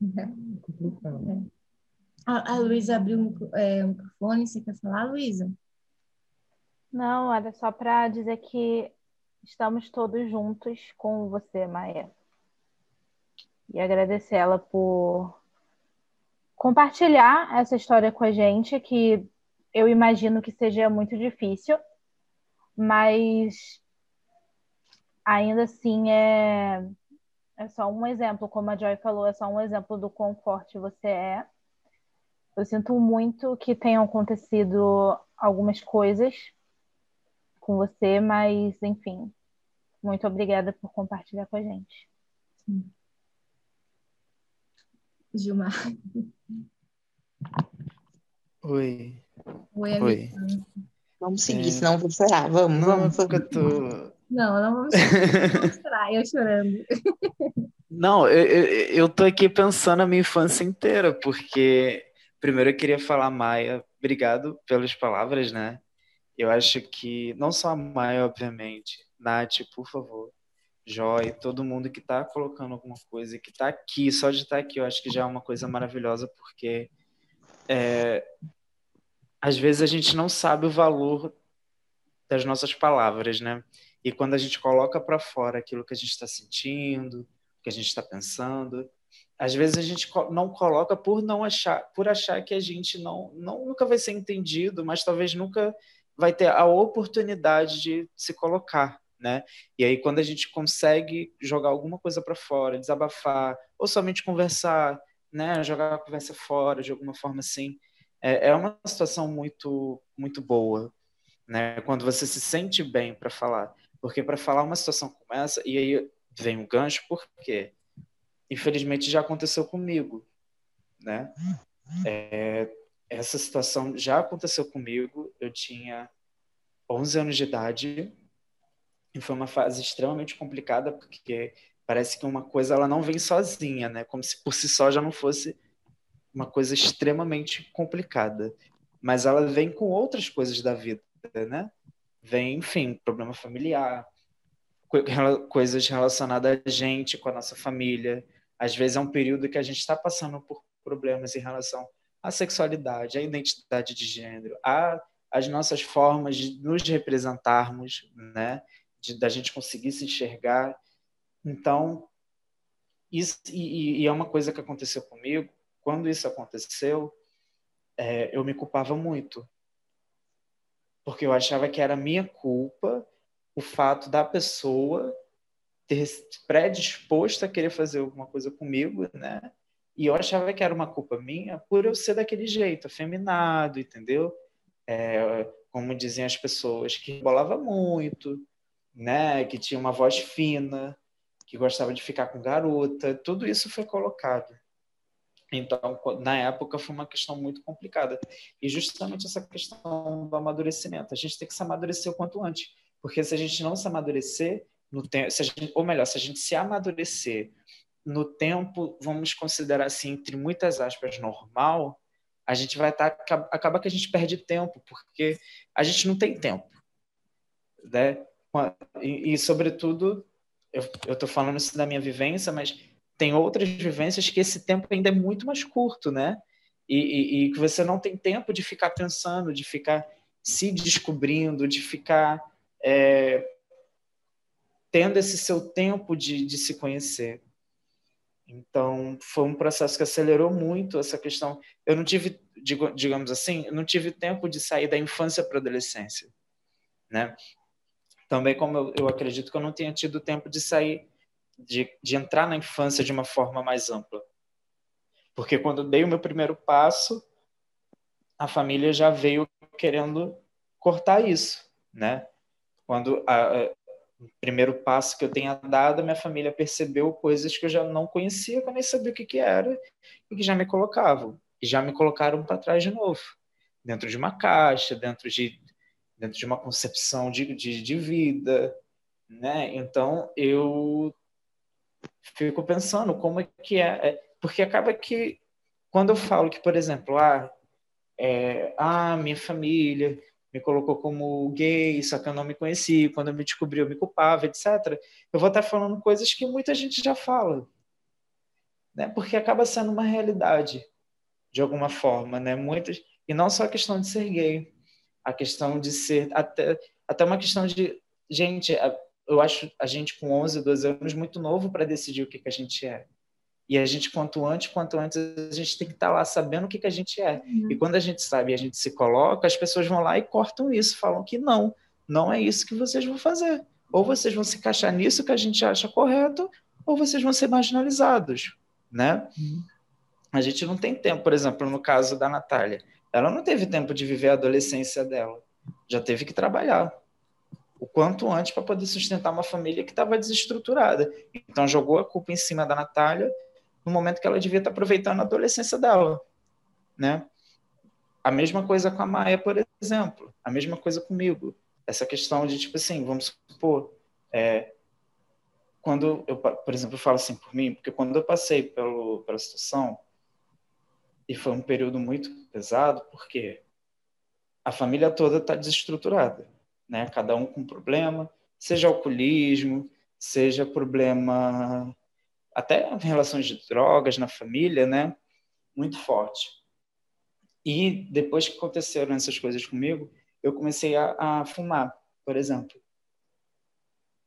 [laughs] A, a Luísa abriu é, o microfone, você quer falar, Luísa? Não, olha, só para dizer que estamos todos juntos com você, Maia. E agradecer ela por compartilhar essa história com a gente, que eu imagino que seja muito difícil, mas ainda assim é é só um exemplo, como a Joy falou, é só um exemplo do quão forte você é. Eu sinto muito que tenham acontecido algumas coisas com você, mas enfim, muito obrigada por compartilhar com a gente. Gilmar. Oi. Oi, Oi. Vamos seguir, É. senão eu vou chorar. Vamos, Não, vamos. porque eu tô. Não, não vamos vamos chorar, eu chorando. [laughs] Não, eu, eu, eu tô aqui pensando a minha infância inteira, porque primeiro eu queria falar, Maia, obrigado pelas palavras, né? Eu acho que não só a Maia, obviamente, Nath, por favor, Joy, todo mundo que está colocando alguma coisa, que está aqui, só de estar tá aqui, eu acho que já é uma coisa maravilhosa, porque é, às vezes a gente não sabe o valor das nossas palavras, né? E quando a gente coloca para fora aquilo que a gente está sentindo, que a gente está pensando, às vezes a gente não coloca por não achar, por achar que a gente não, não nunca vai ser entendido, mas talvez nunca vai ter a oportunidade de se colocar, né? E aí quando a gente consegue jogar alguma coisa para fora, desabafar, ou somente conversar, né, jogar a conversa fora de alguma forma assim, é, é uma situação muito muito boa, né? Quando você se sente bem para falar, porque para falar uma situação como essa, e aí vem um gancho, porque infelizmente já aconteceu comigo, né? É, essa situação já aconteceu comigo. Eu tinha 11 anos de idade e foi uma fase extremamente complicada porque parece que uma coisa ela não vem sozinha, né? Como se por si só já não fosse uma coisa extremamente complicada, mas ela vem com outras coisas da vida, né? Vem, enfim, problema familiar, coisas relacionadas a gente, com a nossa família. Às vezes é um período que a gente está passando por problemas em relação à sexualidade, à identidade de gênero, as nossas formas de nos representarmos, né? De, da gente conseguir se enxergar. Então, isso, e, e é uma coisa que aconteceu comigo. Quando isso aconteceu, é, eu me culpava muito. Porque eu achava que era minha culpa o fato da pessoa ter predisposto a querer fazer alguma coisa comigo, né? E eu achava que era uma culpa minha por eu ser daquele jeito, afeminado, entendeu? é, como diziam as pessoas, que bolava muito, né, que tinha uma voz fina, que gostava de ficar com garota, tudo isso foi colocado. Então, na época, foi uma questão muito complicada. E justamente essa questão do amadurecimento. A gente tem que se amadurecer o quanto antes. Porque se a gente não se amadurecer, no tempo, ou melhor, se a gente se amadurecer no tempo, vamos considerar assim, entre muitas aspas, normal, a gente vai estar tá, acaba que a gente perde tempo porque a gente não tem tempo né e, e sobretudo eu estou falando isso da minha vivência mas tem outras vivências que esse tempo ainda é muito mais curto né e, que você não tem tempo de ficar pensando de ficar se descobrindo de ficar é, tendo esse seu tempo de, de se conhecer então, foi um processo que acelerou muito essa questão. Eu não tive, digamos assim, não tive tempo de sair da infância para a adolescência, né? Também como eu, eu, acredito que eu não tenha tido tempo de sair, de, de entrar na infância de uma forma mais ampla. Porque quando dei o meu primeiro passo, a família já veio querendo cortar isso, né? Quando a, primeiro passo que eu tenha dado, minha família percebeu coisas que eu já não conhecia, que eu nem sabia o que, que era, e que já me colocavam. E já me colocaram para trás de novo, dentro de uma caixa, dentro de, dentro de uma concepção de, de, de vida. Né? Então, eu fico pensando como é que é, é, porque acaba que, quando eu falo que, por exemplo, ah, é, ah minha família me colocou como gay, só que eu não me conheci, quando eu me descobri eu me culpava, etc. Eu vou estar falando coisas que muita gente já fala, né? Porque acaba sendo uma realidade de alguma forma, né? Muitas e não só a questão de ser gay, a questão de ser até até uma questão de gente, eu acho a gente com 11, 12 anos muito novo para decidir o que que a gente é. E a gente, quanto antes, quanto antes, a gente tem que estar tá lá sabendo o que, que a gente é. Uhum. E quando a gente sabe e a gente se coloca, as pessoas vão lá e cortam isso, falam que não, não é isso que vocês vão fazer. Ou vocês vão se encaixar nisso que a gente acha correto, ou vocês vão ser marginalizados, né? Uhum. A gente não tem tempo, por exemplo, no caso da Natália. Ela não teve tempo de viver a adolescência dela. Já teve que trabalhar o quanto antes para poder sustentar uma família que estava desestruturada. Então jogou a culpa em cima da Natália no momento que ela devia estar aproveitando a adolescência dela, né? A mesma coisa com a Maia, por exemplo, a mesma coisa comigo. Essa questão de, tipo assim, vamos supor, é, quando eu, por exemplo, eu falo assim por mim, porque quando eu passei pelo, pela situação, e foi um período muito pesado, porque a família toda está desestruturada, né? Cada um com problema, seja alcoolismo, seja problema até relações de drogas na família, né? Muito forte. E depois que aconteceram essas coisas comigo, eu comecei a, a fumar, por exemplo.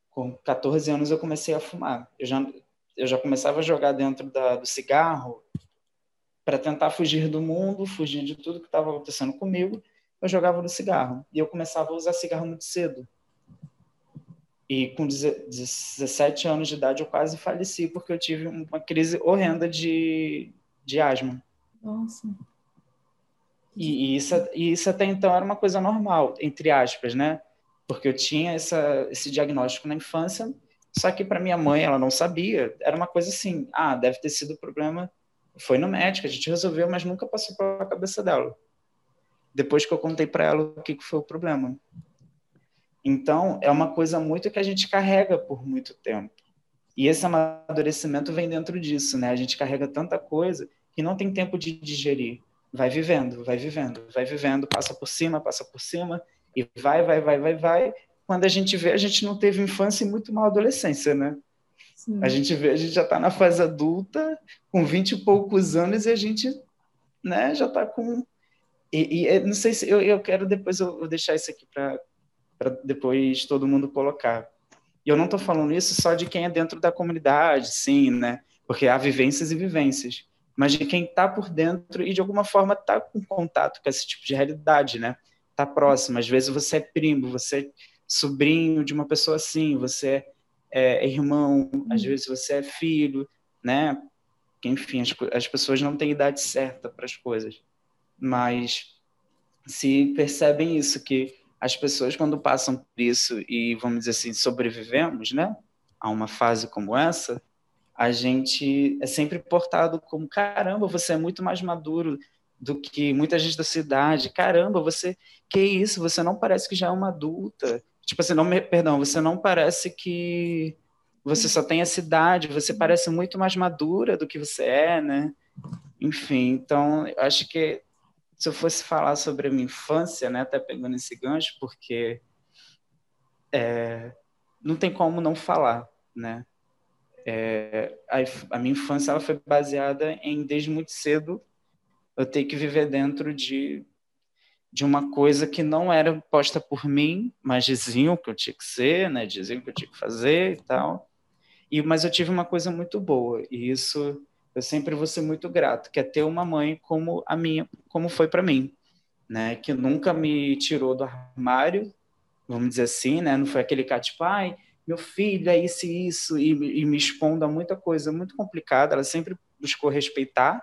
Com 14 anos eu comecei a fumar. Eu já, eu já começava a jogar dentro da, do cigarro para tentar fugir do mundo, fugir de tudo que estava acontecendo comigo. Eu jogava no cigarro. E eu começava a usar cigarro muito cedo. E com 17 anos de idade eu quase faleci porque eu tive uma crise horrenda de, de asma. Nossa. E, e, isso, e isso até então era uma coisa normal, entre aspas, né? Porque eu tinha essa, esse diagnóstico na infância, só que para minha mãe ela não sabia. Era uma coisa assim, ah, deve ter sido problema. Foi no médico, a gente resolveu, mas nunca passou pela cabeça dela. Depois que eu contei para ela o que, que foi o problema. Então, é uma coisa muito que a gente carrega por muito tempo. E esse amadurecimento vem dentro disso, né? A gente carrega tanta coisa que não tem tempo de digerir vai vivendo, vai vivendo, vai vivendo, passa por cima, passa por cima, e vai, vai, vai, vai, vai. Quando a gente vê, a gente não teve infância e muito mal adolescência, né? Sim. A gente vê, a gente já está na fase adulta, com vinte e poucos anos, e a gente né, já está com. E, e, não sei se eu, eu quero depois eu deixar isso aqui para depois todo mundo colocar. E eu não estou falando isso só de quem é dentro da comunidade, sim, né? Porque há vivências e vivências mas de quem está por dentro e de alguma forma está com contato com esse tipo de realidade, né? Está próximo. Às vezes você é primo, você é sobrinho de uma pessoa assim, você é irmão, às uhum. vezes você é filho, né? Enfim, as, as pessoas não têm idade certa para as coisas, mas se percebem isso que as pessoas quando passam por isso e vamos dizer assim sobrevivemos, né? A uma fase como essa, a gente é sempre portado como caramba, você é muito mais maduro do que muita gente da cidade. Caramba, você que isso? Você não parece que já é uma adulta. Tipo assim, não, perdão, você não parece que você só tem essa idade, você parece muito mais madura do que você é, né? Enfim, então, eu acho que se eu fosse falar sobre a minha infância, né, até pegando esse gancho, porque é, não tem como não falar, né? É, a, a, minha infância ela foi baseada em, desde muito cedo, eu ter que viver dentro de, de uma coisa que não era posta por mim, mas diziam que eu tinha que ser, né? diziam que eu tinha que fazer e tal. E, mas eu tive uma coisa muito boa, e isso eu sempre vou ser muito grato, que é ter uma mãe como a minha, como foi para mim, né? Que nunca me tirou do armário, vamos dizer assim, né? Não foi aquele cara tipo, ai, meu filho é isso e isso, e, e me expondo a muita coisa muito complicada. Ela sempre buscou respeitar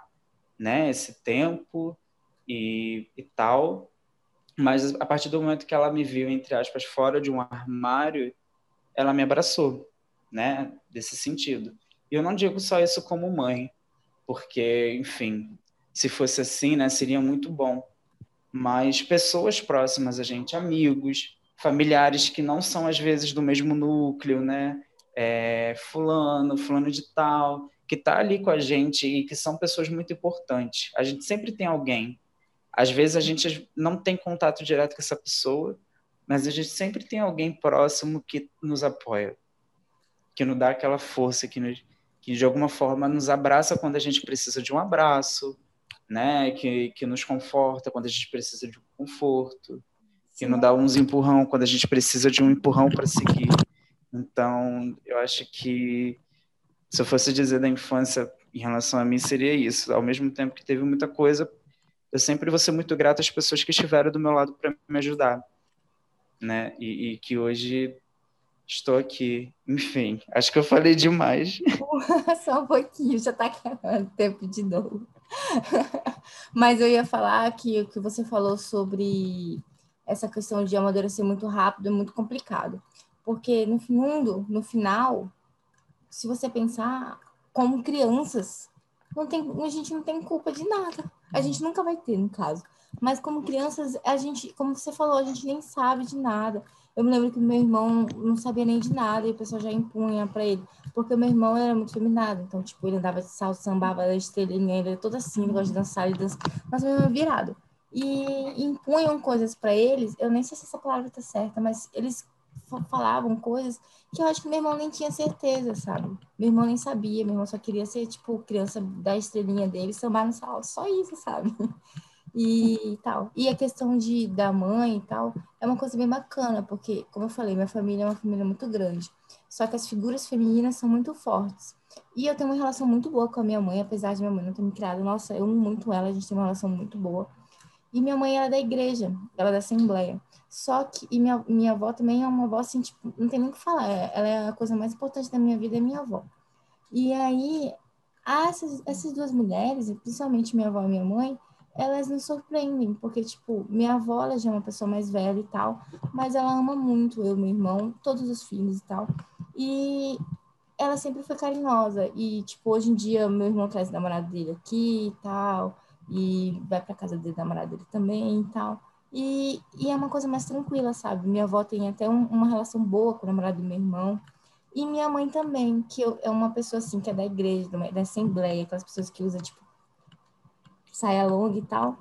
né, esse tempo e, e tal. Mas a partir do momento que ela me viu, entre aspas, fora de um armário, ela me abraçou, né, desse sentido. E eu não digo só isso como mãe, porque, enfim, se fosse assim, né, seria muito bom. Mas pessoas próximas a gente, amigos, familiares que não são às vezes do mesmo núcleo, né? É, fulano, fulano de tal, que está ali com a gente e que são pessoas muito importantes. A gente sempre tem alguém. Às vezes a gente não tem contato direto com essa pessoa, mas a gente sempre tem alguém próximo que nos apoia, que nos dá aquela força, que, nos, que de alguma forma nos abraça quando a gente precisa de um abraço, né? Que, que nos conforta quando a gente precisa de um conforto que não dá uns empurrão quando a gente precisa de um empurrão para seguir. Então, eu acho que se eu fosse dizer da infância em relação a mim, seria isso. Ao mesmo tempo que teve muita coisa, eu sempre vou ser muito grato às pessoas que estiveram do meu lado para me ajudar, né? E, e, que hoje estou aqui. Enfim, acho que eu falei demais. [laughs] Só um pouquinho, já está acabando tempo de novo. [laughs] Mas eu ia falar que o que você falou sobre essa questão de amadurecer muito rápido é muito complicado. Porque no fundo, no final, se você pensar como crianças, não tem, a gente não tem culpa de nada. A gente nunca vai ter, no caso. Mas como crianças, a gente, como você falou, a gente nem sabe de nada. Eu me lembro que meu irmão não sabia nem de nada e o pessoal já impunha para ele, porque meu irmão era muito feminado, então tipo, ele andava de salto, sambava, era estrelinha, ele era todo assim, gosta de dançar, ele dança, mas meu irmão é virado. e impunham coisas para eles. Eu nem sei se essa palavra está certa, mas eles falavam coisas que eu acho que meu irmão nem tinha certeza, sabe? Meu irmão nem sabia, meu irmão só queria ser, tipo, criança da estrelinha dele, sambar no salão, só isso, sabe? [laughs] E tal. E a questão de da mãe e tal é uma coisa bem bacana, porque, como eu falei, minha família é uma família muito grande. Só que as figuras femininas são muito fortes. E eu tenho uma relação muito boa com a minha mãe, apesar de minha mãe não ter me criado. Nossa, eu amo muito ela, a gente tem uma relação muito boa. E minha mãe era da igreja, ela é da Assembleia. Só que, e minha, minha avó também é uma avó assim, tipo, não tem nem o que falar. Ela é a coisa mais importante da minha vida, é minha avó. E aí, essas, essas duas mulheres, principalmente minha avó e minha mãe, elas nos surpreendem, porque, tipo, minha avó, ela já é uma pessoa mais velha e tal, mas ela ama muito eu, meu irmão, todos os filhos e tal. E ela sempre foi carinhosa. E, tipo, hoje em dia, meu irmão traz o namorado dele aqui e tal, e vai pra casa dele, namorado dele também e tal. E, e é uma coisa mais tranquila, sabe? Minha avó tem até um, uma relação boa com o namorado do meu irmão. E minha mãe também, que eu, é uma pessoa assim, que é da igreja, da assembleia, aquelas pessoas que usam, tipo, saia longa e tal.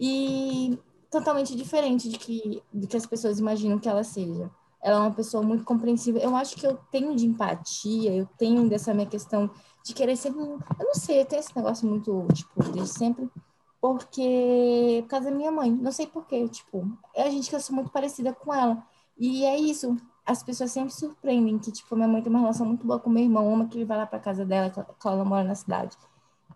E totalmente diferente de que, de que as pessoas imaginam que ela seja. Ela é uma pessoa muito compreensiva. Eu acho que eu tenho de empatia, eu tenho dessa minha questão de querer sempre. Eu não sei, tenho esse negócio muito, tipo, desde sempre porque por causa da minha mãe, não sei porquê, tipo, é a gente que eu sou muito parecida com ela. E é isso, as pessoas sempre surpreendem que, tipo, minha mãe tem uma relação muito boa com meu irmão, ama que ele vai lá pra casa dela, que ela mora na cidade.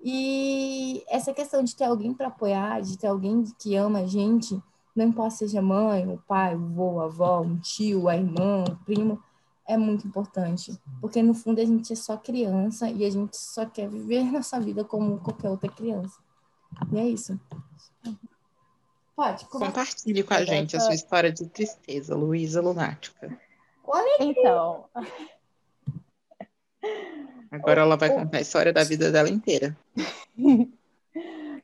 E essa questão de ter alguém para apoiar, de ter alguém que ama a gente, não importa seja mãe, o pai, o avô, a avó, um tio, a irmã, o primo, é muito importante. Porque no fundo a gente é só criança e a gente só quer viver [laughs] nossa vida como qualquer outra criança. E é isso. Pode. Compartilhe com a gente a sua história de tristeza, Luísa Lunática. Então. Agora ela vai contar a história da vida dela inteira.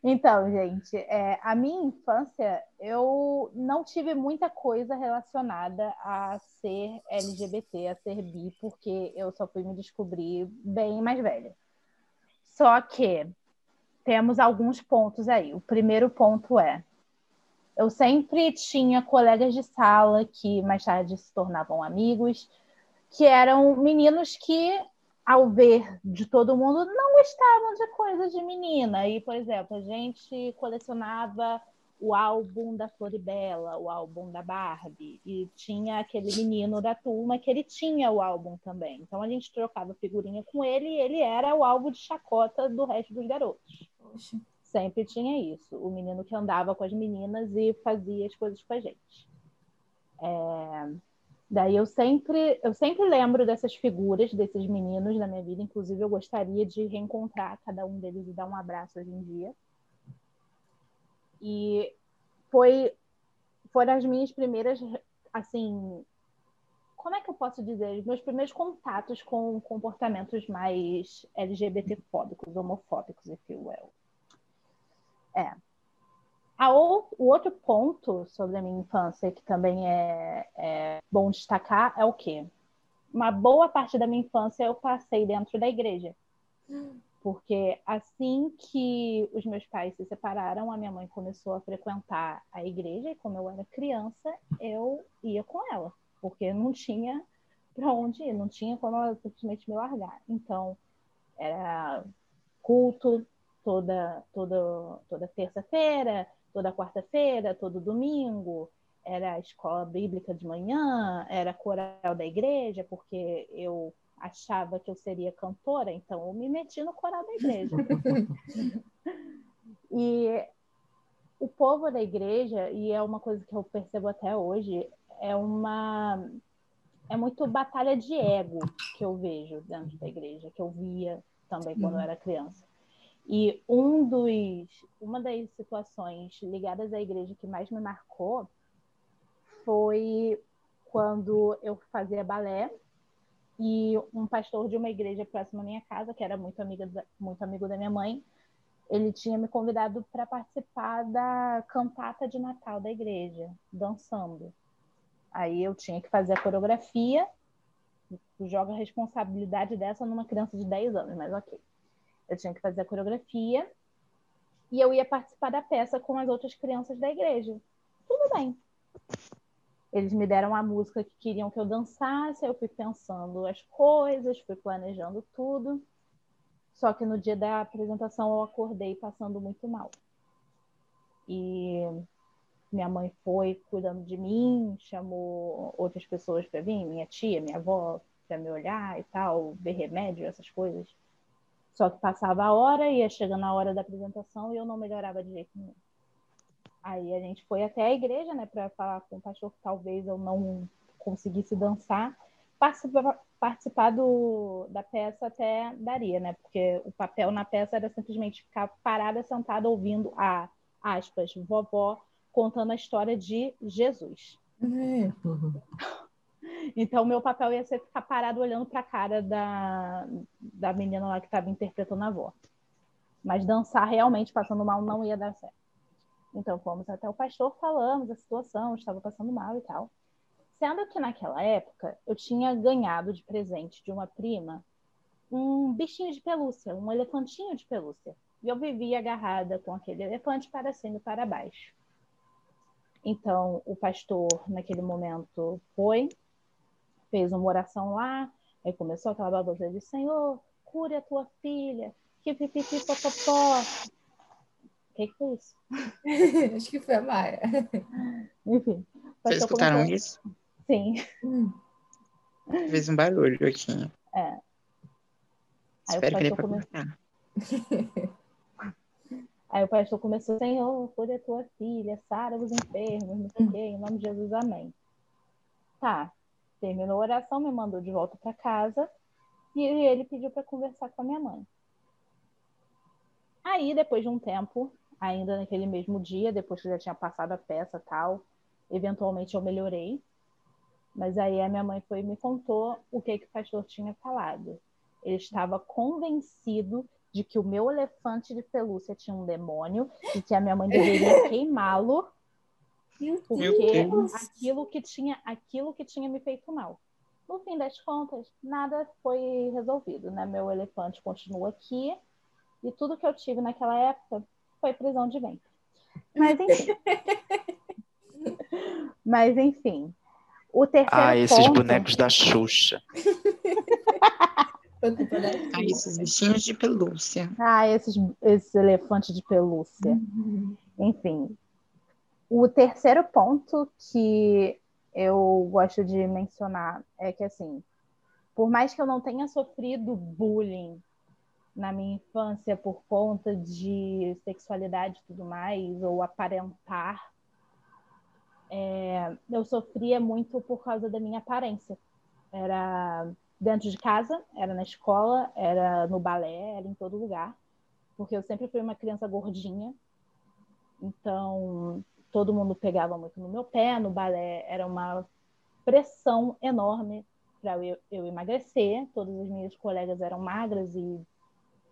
Então, gente, é, a minha infância, eu não tive muita coisa relacionada a ser LGBT, a ser bi, porque eu só fui me descobrir bem mais velha. Só que temos alguns pontos aí. O primeiro ponto é: eu sempre tinha colegas de sala que mais tarde se tornavam amigos, que eram meninos que, ao ver de todo mundo, não gostavam de coisas de menina. E, por exemplo, a gente colecionava o álbum da Floribela, o álbum da Barbie, e tinha aquele menino da turma que ele tinha o álbum também. Então a gente trocava figurinha com ele e ele era o álbum de chacota do resto dos garotos. Poxa. Sempre tinha isso. O menino que andava com as meninas e fazia as coisas com a gente. É... Daí eu sempre, eu sempre lembro dessas figuras, desses meninos na minha vida. Inclusive, eu gostaria de reencontrar cada um deles e dar um abraço hoje em dia. E foi foram as minhas primeiras, assim, como é que eu posso dizer? Meus primeiros contatos com comportamentos mais LGBT-fóbicos, homofóbicos, if you will. É. O, o outro ponto sobre a minha infância que também é, é bom destacar é o quê? Uma boa parte da minha infância eu passei dentro da igreja. Porque assim que os meus pais se separaram, a minha mãe começou a frequentar a igreja e como eu era criança, eu ia com ela, porque não tinha para onde ir, não tinha como ela simplesmente me largar. Então, era culto toda toda toda terça-feira, toda quarta-feira, todo domingo, era a escola bíblica de manhã, era coral da igreja, porque eu achava que eu seria cantora, então eu me meti no coral da igreja. [laughs] e o povo da igreja, e é uma coisa que eu percebo até hoje, é uma é muito batalha de ego que eu vejo dentro da igreja, que eu via também quando eu era criança. E um dos, uma das situações ligadas à igreja que mais me marcou foi quando eu fazia balé e um pastor de uma igreja próxima à minha casa, que era muito, amiga da, muito amigo da minha mãe, ele tinha me convidado para participar da cantata de Natal da igreja, dançando. Aí eu tinha que fazer a coreografia, joga a responsabilidade dessa numa criança de 10 anos, mas ok. Eu tinha que fazer a coreografia e eu ia participar da peça com as outras crianças da igreja. Tudo bem. Eles me deram a música que queriam que eu dançasse, eu fui pensando as coisas, fui planejando tudo. Só que no dia da apresentação eu acordei passando muito mal. E minha mãe foi cuidando de mim, chamou outras pessoas para vir, minha tia, minha avó, para me olhar e tal, ver remédio, essas coisas. Só que passava a hora, ia chegando a hora da apresentação e eu não melhorava de jeito nenhum. Aí a gente foi até a igreja, né, para falar com o pastor que talvez eu não conseguisse dançar. Participar, participar do, da peça até daria, né, porque o papel na peça era simplesmente ficar parada, sentada, ouvindo a, aspas, vovó contando a história de Jesus. Uhum. Então, meu papel ia ser ficar parado olhando para a cara da, da menina lá que estava interpretando a avó. Mas dançar realmente passando mal não ia dar certo. Então, fomos até o pastor, falamos a situação, estava passando mal e tal. Sendo que naquela época eu tinha ganhado de presente de uma prima um bichinho de pelúcia, um elefantinho de pelúcia. E eu vivia agarrada com aquele elefante para cima e para baixo. Então, o pastor, naquele momento, foi, fez uma oração lá, aí começou aquela babosa de Senhor, cure a tua filha, que pipipi popopó. O que, que foi isso? [laughs] Acho que foi a Maia. Enfim. Vocês escutaram começou... isso? Sim. Fez um barulho aqui. É. Aí Espero que ele come... cortar. [laughs] Aí o pastor começou, Senhor, cure a tua filha, sara os enfermos, não sei o quê, em nome de Jesus, amém. Tá, terminou a oração, me mandou de volta para casa e ele pediu para conversar com a minha mãe. Aí, depois de um tempo, ainda naquele mesmo dia, depois que já tinha passado a peça tal, eventualmente eu melhorei. Mas aí a minha mãe foi e me contou o que, que o pastor tinha falado. Ele estava convencido de que o meu elefante de pelúcia tinha um demônio e que a minha mãe deveria [laughs] queimá-lo porque aquilo que tinha aquilo que tinha me feito mal. No fim das contas, nada foi resolvido, né? Meu elefante continua aqui e tudo que eu tive naquela época foi prisão de ventre. Mas enfim. [laughs] Mas enfim. O terceiro Ah, esses ponto... bonecos da Xuxa. Ah, esses bichinhos de pelúcia. Ah, esses, esses elefantes de pelúcia. Enfim, o terceiro ponto que eu gosto de mencionar é que, assim, por mais que eu não tenha sofrido bullying na minha infância por conta de sexualidade e tudo mais, ou aparentar, é, eu sofria muito por causa da minha aparência. Era dentro de casa, era na escola, era no balé, era em todo lugar, porque eu sempre fui uma criança gordinha. Então, todo mundo pegava muito no meu pé, no balé era uma pressão enorme para eu, eu, emagrecer. Todas as minhas colegas eram magras e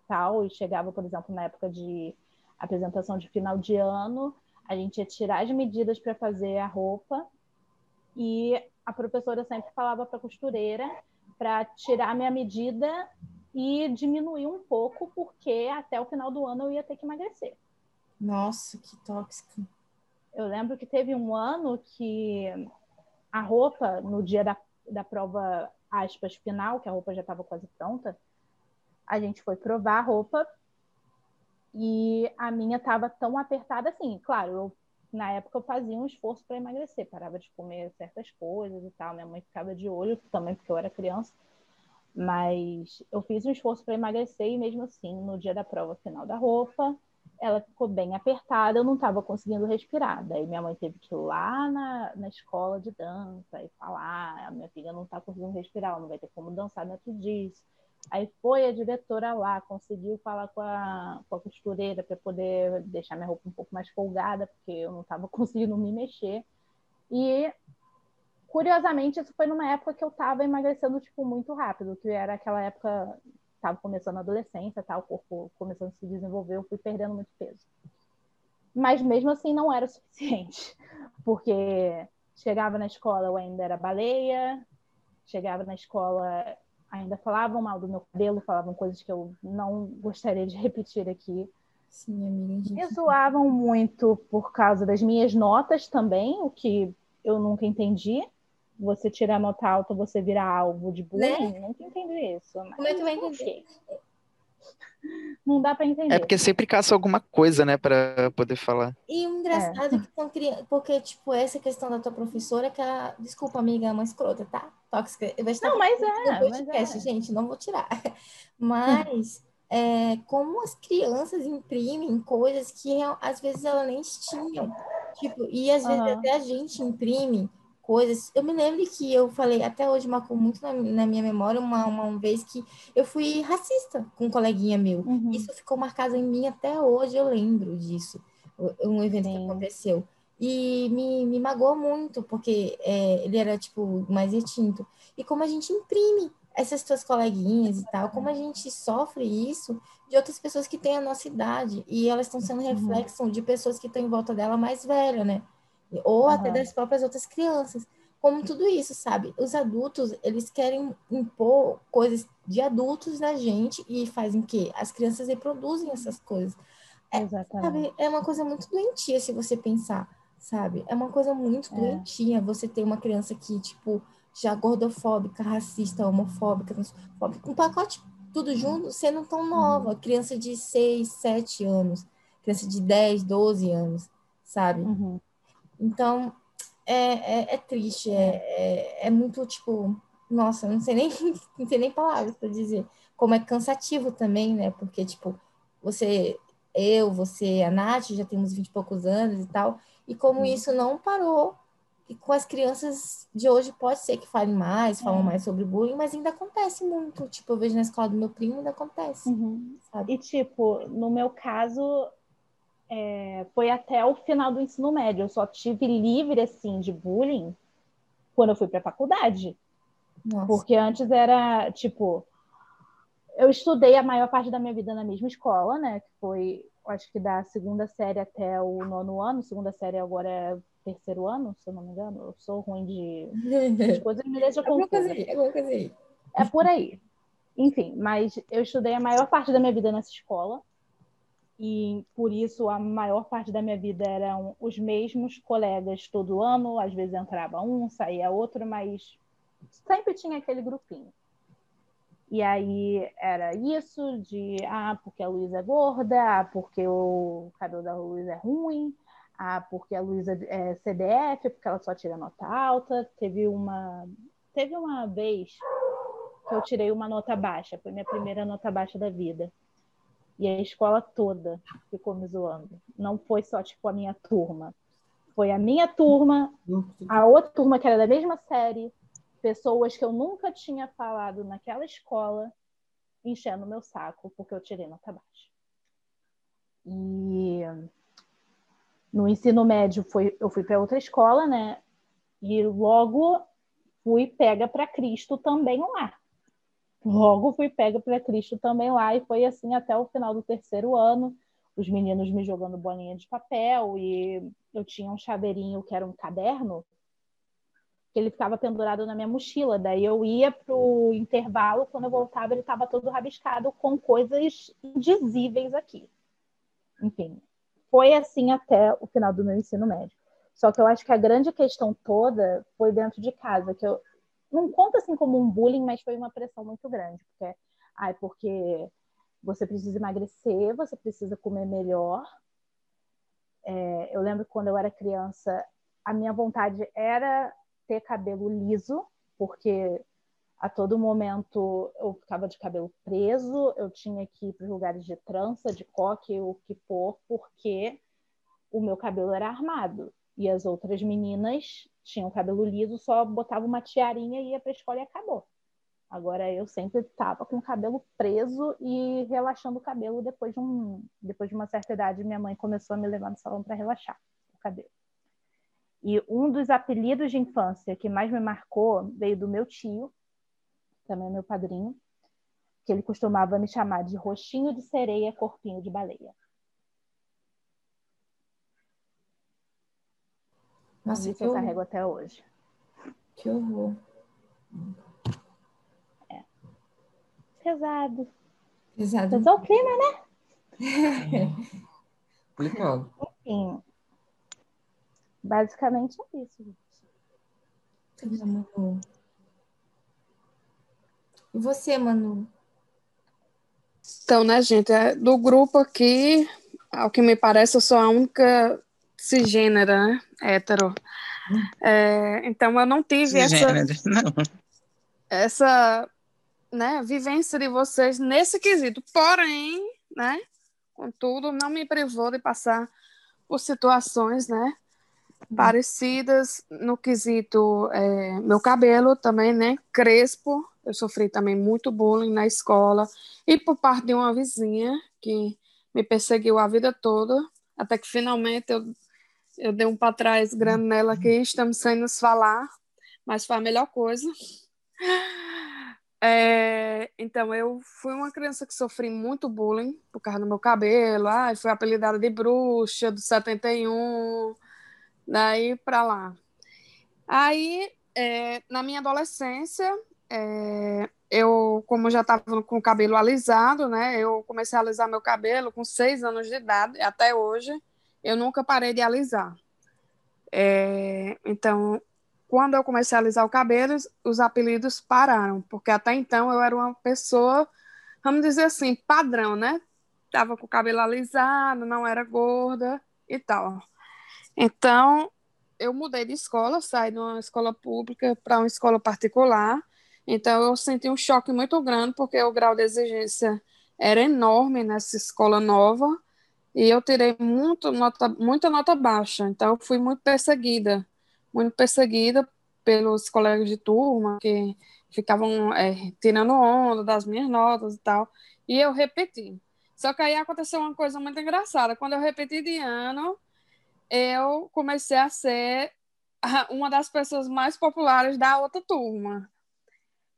tal, e chegava, por exemplo, na época de apresentação de final de ano, a gente ia tirar as medidas para fazer a roupa e a professora sempre falava para a costureira para tirar a minha medida e diminuir um pouco, porque até o final do ano eu ia ter que emagrecer. Nossa, que tóxico. Eu lembro que teve um ano que a roupa, no dia da, da prova, aspas, final, que a roupa já estava quase pronta, a gente foi provar a roupa e a minha estava tão apertada assim. Claro, eu, na época eu fazia um esforço para emagrecer, parava de comer certas coisas e tal. Minha mãe ficava de olho também, porque eu era criança. Mas eu fiz um esforço para emagrecer e mesmo assim, no dia da prova final da roupa, ela ficou bem apertada, eu não estava conseguindo respirar. Daí minha mãe teve que ir lá na, na escola de dança e falar: a minha filha não está conseguindo respirar, ela não vai ter como dançar dentro disso. Aí foi a diretora lá, conseguiu falar com a, com a costureira para poder deixar minha roupa um pouco mais folgada, porque eu não estava [laughs] conseguindo me mexer. E, curiosamente, isso foi numa época que eu estava emagrecendo tipo, muito rápido, que era aquela época estava começando a adolescência, tá, o corpo começando a se desenvolver, eu fui perdendo muito peso. Mas mesmo assim não era o [laughs] suficiente, porque chegava na escola eu ainda era baleia, chegava na escola ainda falavam mal do meu cabelo, falavam coisas que eu não gostaria de repetir aqui. Sim, amiga. Me zoavam muito por causa das minhas notas também, o que eu nunca entendi. Você tirar nota alta, você virar alvo de bullying. Nunca entendi isso. Né? Como é que vai entender? Não dá pra entender. É porque sempre caça alguma coisa, né, pra poder falar. E o engraçado é que são crianças. Porque, tipo, essa questão da tua professora, que a. Desculpa, amiga, é uma escrota, tá? Tóxica. Eu vou estar Não, mas é, mas podcast, é. gente, não vou tirar. [laughs] Mas é, como as crianças imprimem coisas que às vezes elas nem tinham. Tipo, e às vezes Aham. até a gente imprime coisas. Eu me lembro que eu falei, até hoje marcou muito na, na minha memória, uma, uma vez que eu fui racista com um coleguinha meu. Uhum. Isso ficou marcado em mim até hoje, eu lembro disso. Um evento que Sim. aconteceu. E me, me magoou muito, porque é, ele era, tipo, mais retinto. E como a gente imprime essas tuas coleguinhas e tal, como a gente sofre isso de outras pessoas que têm a nossa idade. E elas estão sendo reflexo de pessoas que estão em volta dela mais velha, né? Ou até Aham. das próprias outras crianças. Como tudo isso, sabe? Os adultos, eles querem impor coisas de adultos na gente e fazem o quê? As crianças reproduzem essas coisas. Exatamente. Sabe? É uma coisa muito doentia se você pensar, sabe? É uma coisa muito É. doentia você ter uma criança que, tipo, já gordofóbica, racista, homofóbica, transfóbica, um pacote tudo junto, sendo tão nova. Criança de 6, 7 anos, criança de 10, 12 anos, sabe? Uhum. Então, é, é, é triste, é, é, é muito, tipo, nossa, não sei nem, [laughs] não sei nem palavras para dizer. Como é cansativo também, né? Porque, tipo, você, eu, você, a Nath, já temos 20 e poucos anos e tal, e como isso não parou, e com as crianças de hoje pode ser que falem mais, falam É. mais sobre bullying, mas ainda acontece muito. Tipo, eu vejo na escola do meu primo, ainda acontece, Uhum. E, tipo, no meu caso, é, foi até o final do ensino médio. Eu só tive livre, assim, de bullying quando eu fui pra faculdade. Nossa. Porque antes era, tipo... Eu estudei a maior parte da minha vida na mesma escola, né? Que foi, acho que da segunda série até o nono ano. Segunda série agora é terceiro ano, se eu não me engano. Eu sou ruim de... [laughs] As coisas me deixam coisa confusa. É por aí. Enfim, mas eu estudei a maior parte da minha vida nessa escola. E por isso a maior parte da minha vida eram os mesmos colegas todo ano. Às vezes entrava um, saía outro, mas sempre tinha aquele grupinho. E aí era isso de ah, porque a Luísa é gorda, ah, porque o cabelo da Luísa é ruim, ah, porque a Luísa é CDF, porque ela só tira nota alta. Teve uma, teve uma vez que eu tirei uma nota baixa, foi minha primeira nota baixa da vida. E a escola toda ficou me zoando. Não foi só tipo a minha turma. Foi a minha turma, a outra turma que era da mesma série, pessoas que eu nunca tinha falado naquela escola, enchendo meu saco porque eu tirei nota baixa. E no ensino médio foi, eu fui para outra escola, né? E logo fui pega para Cristo também lá. Logo fui pega para Cristo também lá e foi assim até o final do terceiro ano, os meninos me jogando bolinha de papel e eu tinha um chaveirinho que era um caderno que ele ficava pendurado na minha mochila. Daí eu ia pro intervalo, quando eu voltava ele estava todo rabiscado com coisas indizíveis aqui. Enfim, foi assim até o final do meu ensino médio. Só que eu acho que a grande questão toda foi dentro de casa, que eu não conta assim como um bullying, mas foi uma pressão muito grande, porque ai, porque você precisa emagrecer, você precisa comer melhor. É, eu lembro que quando eu era criança, a minha vontade era ter cabelo liso, porque a todo momento eu ficava de cabelo preso, eu tinha que ir para os lugares de trança, de coque, o que for, porque o meu cabelo era armado. E as outras meninas tinham cabelo liso, só botava uma tiarinha e ia para a escola e acabou. Agora eu sempre estava com o cabelo preso e relaxando o cabelo depois de, um, depois de uma certa idade. Minha mãe começou a me levar no salão para relaxar o cabelo. E um dos apelidos de infância que mais me marcou veio do meu tio, também meu padrinho, que ele costumava me chamar de roxinho de sereia, corpinho de baleia. Nossa, Isso que eu horror. carrego até hoje. Que horror. Pesado. Pesado. Pesou o clima, né? Complicado. Enfim. Basicamente é isso, gente. Tá, Manu. E você, Manu? Então, né, gente, é, do grupo aqui, ao que me parece, eu sou a única cisgênera, né? Hétero. É, então, eu não tive essa. Não. essa né, vivência de vocês nesse quesito. Porém, né, contudo, não me privou de passar por situações, né, parecidas no quesito é, meu cabelo também, né, crespo. Eu sofri também muito bullying na escola e por parte de uma vizinha que me perseguiu a vida toda, até que finalmente eu, eu dei um para trás grande nela aqui, estamos sem nos falar, mas foi a melhor coisa. É, então, eu fui uma criança que sofri muito bullying por causa do meu cabelo. Ai, fui apelidada de bruxa do 71, daí pra lá. Aí, é, na minha adolescência, é, eu, como já estava com o cabelo alisado, né, eu comecei a alisar meu cabelo com seis anos de idade, até hoje, eu nunca parei de alisar. É, então, quando eu comecei a alisar o cabelo, os apelidos pararam, porque até então eu era uma pessoa, vamos dizer assim, padrão, né? Tava com o cabelo alisado, não era gorda e tal. Então, eu mudei de escola, saí de uma escola pública para uma escola particular. Então, eu senti um choque muito grande, porque o grau de exigência era enorme nessa escola nova, e eu tirei muito nota, muita nota baixa. Então, eu fui muito perseguida muito perseguida pelos colegas de turma que ficavam é, tirando onda das minhas notas e tal. E eu repeti. Só que aí aconteceu uma coisa muito engraçada. Quando eu repeti de ano, eu comecei a ser uma das pessoas mais populares da outra turma.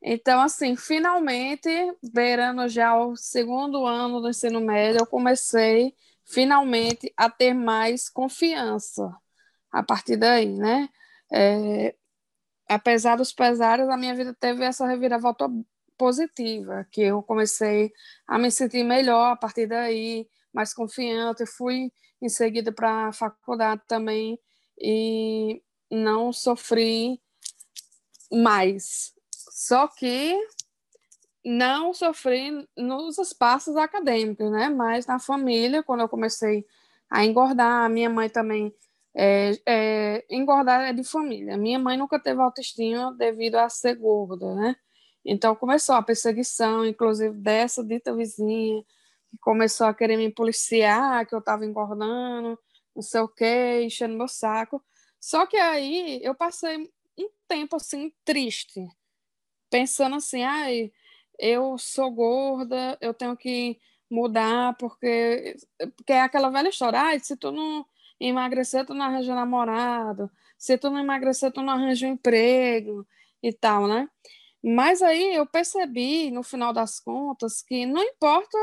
Então, assim, finalmente, beirando já o segundo ano do ensino médio, eu comecei finalmente a ter mais confiança a partir daí, né? É, apesar dos pesares, a minha vida teve essa reviravolta positiva, que eu comecei a me sentir melhor a partir daí, mais confiante, fui em seguida para a faculdade também e não sofri mais. Só que não sofri nos espaços acadêmicos, né? Mas na família, quando eu comecei a engordar, minha mãe também é, é, engordar é de família. Minha mãe nunca teve autoestima devido a ser gorda, né? Então começou a perseguição, inclusive dessa dita vizinha, que começou a querer me policiar, que eu estava engordando, não sei o quê, enchendo meu saco. Só que aí eu passei um tempo assim triste, pensando assim, ai, eu sou gorda, eu tenho que mudar, porque, porque é aquela velha história, ai, se tu não emagrecer, tu não arranja namorado, se tu não emagrecer, tu não arranja um emprego e tal, né? Mas aí eu percebi, no final das contas, que não importa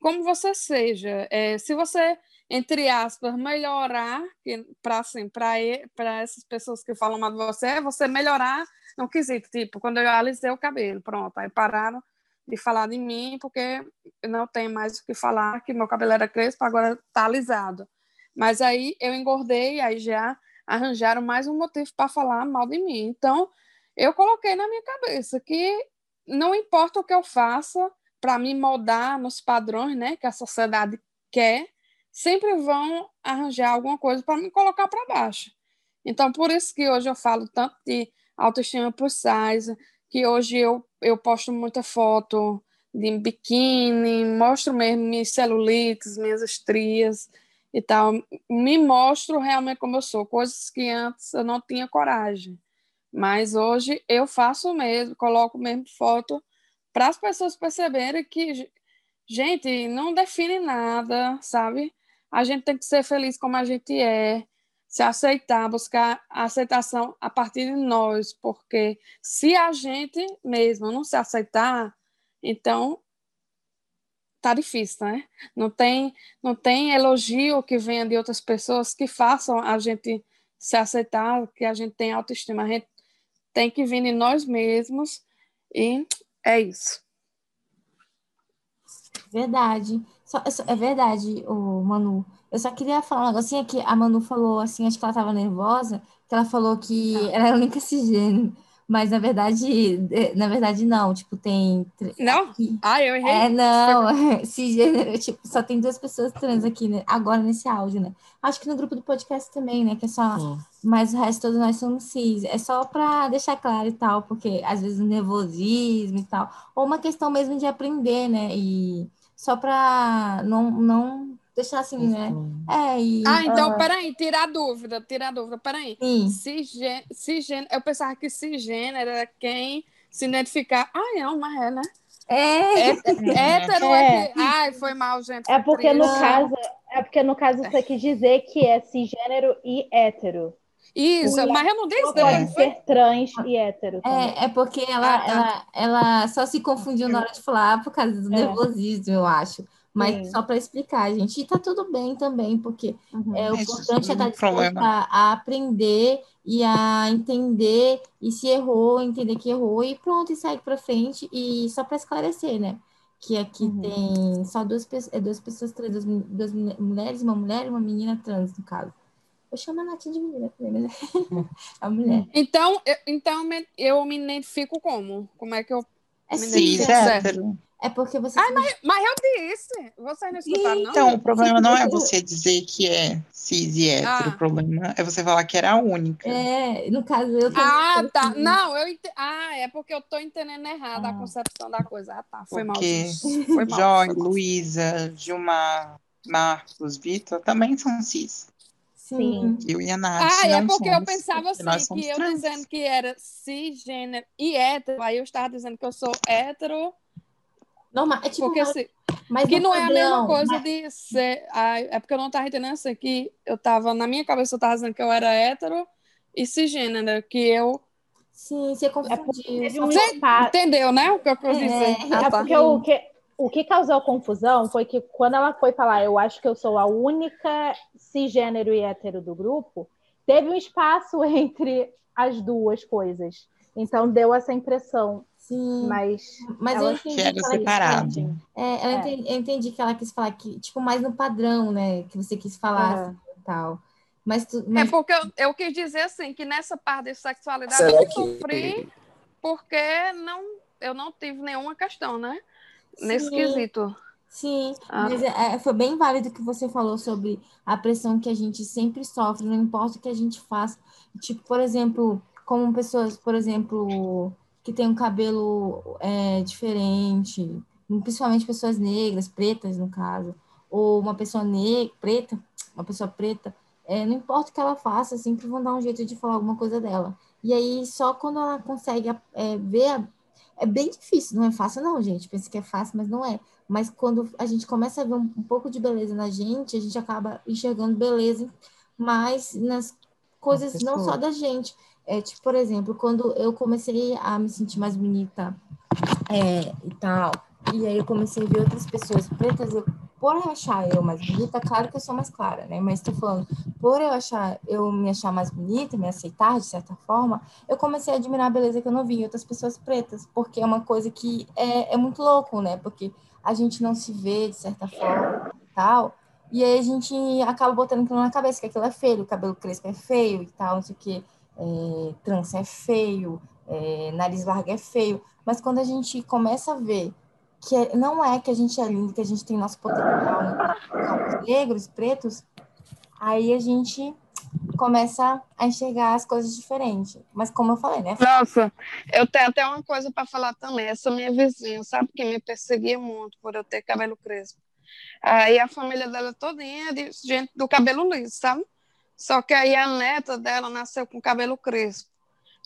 como você seja, é, se você, entre aspas, melhorar, para assim, para essas pessoas que falam mal de você, é você melhorar no quesito, tipo, quando eu alisei o cabelo, pronto, aí pararam de falar de mim, porque não tem mais o que falar, que meu cabelo era crespo, agora está alisado. Mas aí eu engordei, aí já arranjaram mais um motivo para falar mal de mim. Então, eu coloquei na minha cabeça que não importa o que eu faça para me moldar nos padrões né, que a sociedade quer, sempre vão arranjar alguma coisa para me colocar para baixo. Então, por isso que hoje eu falo tanto de autoestima plus size, que hoje eu, eu posto muita foto de biquíni, mostro mesmo minhas celulites, minhas estrias, e tal, me mostro realmente como eu sou, coisas que antes eu não tinha coragem. Mas hoje eu faço mesmo, coloco mesmo foto para as pessoas perceberem que, gente, não define nada, sabe? A gente tem que ser feliz como a gente é, se aceitar, buscar a aceitação a partir de nós, porque se a gente mesmo não se aceitar, então tá difícil, né? Não tem, não tem elogio que venha de outras pessoas que façam a gente se aceitar, que a gente tem autoestima. A gente tem que vir em nós mesmos e é isso. Verdade. Só- é verdade, o Manu. Eu só queria falar um negocinho que a Manu falou assim, acho que ela estava nervosa, que ela falou que ela é a única cisgênero. Mas na verdade, na verdade não, tipo, tem Não? aqui- Ah, eu errei. É, não, [laughs] cisgênero, tipo, só tem duas pessoas trans aqui, né, agora nesse áudio, né? Acho que no grupo do podcast também, né, que é só, Sim. mas o resto todos nós somos cis. É só pra deixar claro e tal, porque às vezes o nervosismo e tal, ou uma questão mesmo de aprender, né, e só pra não, não deixar assim, né? É, e Ah, então, Aham. peraí, tira a dúvida, tira a dúvida, peraí. sim, Cisgê- Cisgênero, eu pensava que cisgênero era quem se identificar. Ah, não, mas é, né? é, É, [laughs] hétero É. é que. Ai, foi mal, gente. É porque no caso, é porque no caso você quis dizer que é cisgênero e hétero. Isso, Mulher mas eu não né? pode ser trans e hétero também. é, é porque ela, Ah, tá. ela, ela só se confundiu na hora de falar por causa do É. nervosismo, eu acho. Mas Sim. só para explicar, gente. E tá tudo bem também, porque Uhum. É, o importante é não estar disposto a, a aprender e a entender, e se errou, entender que errou, e pronto, e segue para frente. E só para esclarecer, né? Que aqui Uhum. tem só duas, é, duas pessoas trans, duas, duas mul- mulheres, uma mulher e uma menina trans, no caso. Eu chamo a Natinha de menina também, mas [laughs] é a mulher. Então, eu, então me- eu me identifico como? Como é que eu. É Menina cis, Cis, certo. hétero. É porque você. Mas eu disse. Vocês não escutaram, não? Então, o problema não é [laughs] você dizer que é cis e hétero. Ah. O problema é você falar que era a única. É, no caso, eu também Ah, tá. Não, eu ente... Ah, é porque eu tô entendendo errado a Ah. concepção da coisa. Ah, tá. Foi mal. Porque. Foi [laughs] mal. Joy, foi mal. Luísa, Gilmar, Marcos, Vitor também são cis. Sim. Eu e a Nath Ah, é porque eu somos, pensava porque nós assim, que eu trans. dizendo que era cisgênero e hétero, aí eu estava dizendo que eu sou hétero, Normal. É tipo, porque mas, assim, mas que no não é a mesma coisa mas- de ser. Ai, é porque eu não estava entendendo assim, que eu tava, na minha cabeça eu tava dizendo que eu era hétero e cisgênero, que eu. Sim, você É confundiu. um Você entendeu, né? O que eu quis É, dizer. É Ah, tá. porque o que, o que causou confusão foi que quando ela foi falar, eu acho que eu sou a única cisgênero e hétero do grupo, teve um espaço [laughs] entre as duas coisas. Então deu essa impressão, Sim, mas mas ela eu entendi Que era que ela quis separado. falar. É, ela É. entendi- eu entendi que ela quis falar que, tipo, mais no padrão, né? Que você quis falar Aham. assim, e tal. Mas, tu, É mas porque eu, eu quis dizer assim, que nessa parte de sexualidade Será eu que- sofri porque não, eu não tive nenhuma questão, né? Nesse Sim. quesito. sim, Ah. mas é, é, foi bem válido o que você falou sobre a pressão que a gente sempre sofre, não importa o que a gente faça. Tipo, por exemplo, como pessoas, por exemplo, que tem um cabelo é, diferente, principalmente pessoas negras, pretas, no caso, ou uma pessoa negra, preta, uma pessoa preta, é, não importa o que ela faça, sempre vão dar um jeito de falar alguma coisa dela. E aí, só quando ela consegue é, ver. É bem difícil, não é fácil, não, gente. Pensa que é fácil, mas não é. Mas quando a gente começa a ver um, um pouco de beleza na gente, a gente acaba enxergando beleza mais nas coisas não só da gente. É, tipo, por exemplo, quando eu comecei a me sentir mais bonita é, e tal, e aí eu comecei a ver outras pessoas pretas, eu, por eu achar eu mais bonita, claro que eu sou mais clara, né? Mas tô falando, por eu achar, eu me achar mais bonita, me aceitar de certa forma, eu comecei a admirar a beleza que eu não vi em outras pessoas pretas, porque é uma coisa que é, é muito louco, né? Porque a gente não se vê de certa forma e tal, e aí a gente acaba botando aquilo na cabeça, que aquilo é feio, o cabelo crespo é feio e tal, não sei o quê, é, trança é feio, é, nariz largo é feio, mas quando a gente começa a ver que é- não é que a gente é lindo, que a gente tem nosso potencial, né? Negros, pretos, aí a gente começa a enxergar as coisas diferentes. Mas como eu falei, né? Nossa, eu tenho até uma coisa para falar também. Essa minha vizinha, sabe, que me perseguia muito por eu ter cabelo crespo. Aí a família dela todinha é de gente do cabelo liso, sabe? Só que aí a neta dela nasceu com cabelo crespo.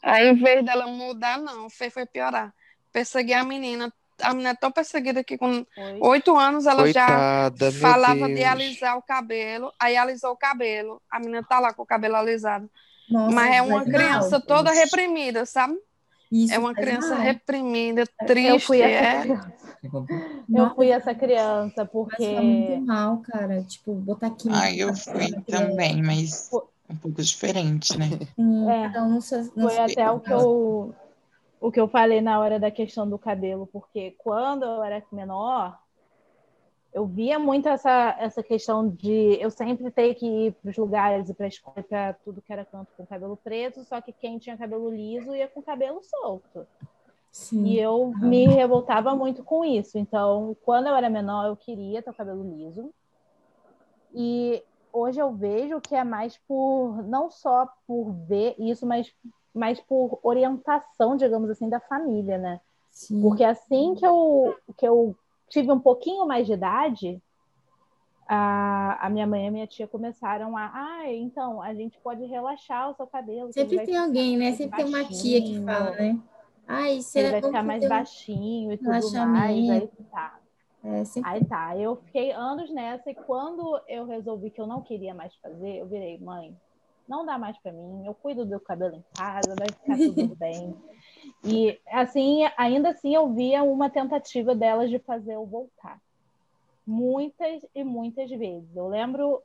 Aí, em vez dela mudar, não, fez foi piorar. Perseguir a menina. A menina é tão perseguida que com oito anos ela já Coitada, meu falava de alisar o cabelo. Aí alisou o cabelo. A menina tá lá com o cabelo alisado. Nossa, Mas é uma faz criança mal, toda reprimida, sabe? Isso É uma faz criança mal. reprimida, Eu triste. fui essa É... criança. Eu fui essa criança porque muito mal, cara. Tipo, botar química. Ah, eu fui criança. também, mas um pouco diferente, né? [laughs] É. um no seu- no foi até o que eu o que eu falei na hora da questão do cabelo, porque quando eu era menor, eu via muito essa, essa questão de eu sempre ter que ir para os lugares e para a escola, para tudo que era canto com cabelo preto, só que quem tinha cabelo liso ia com cabelo solto. Sim. E eu me revoltava muito com isso. Então, quando eu era menor, eu queria ter o cabelo liso. E hoje eu vejo que é mais por, não só por ver isso, mas, mas por orientação, digamos assim, da família, né? Sim. Porque assim que eu, que eu tive um pouquinho mais de idade, a, a minha mãe e a minha tia começaram a. Ah, então, a gente pode relaxar o seu cabelo. Sempre tem alguém, né? Sempre tem uma tia que baixinho, fala, né? Ai, Ele vai ficar mais baixinho e tudo mais. Aí tá. É, Aí tá, eu fiquei anos nessa e quando eu resolvi que eu não queria mais fazer, eu virei, mãe, não dá mais pra mim, eu cuido do cabelo em casa, vai ficar tudo [laughs] bem. E assim, ainda assim eu via uma tentativa delas de fazer eu voltar. Muitas e muitas vezes. Eu lembro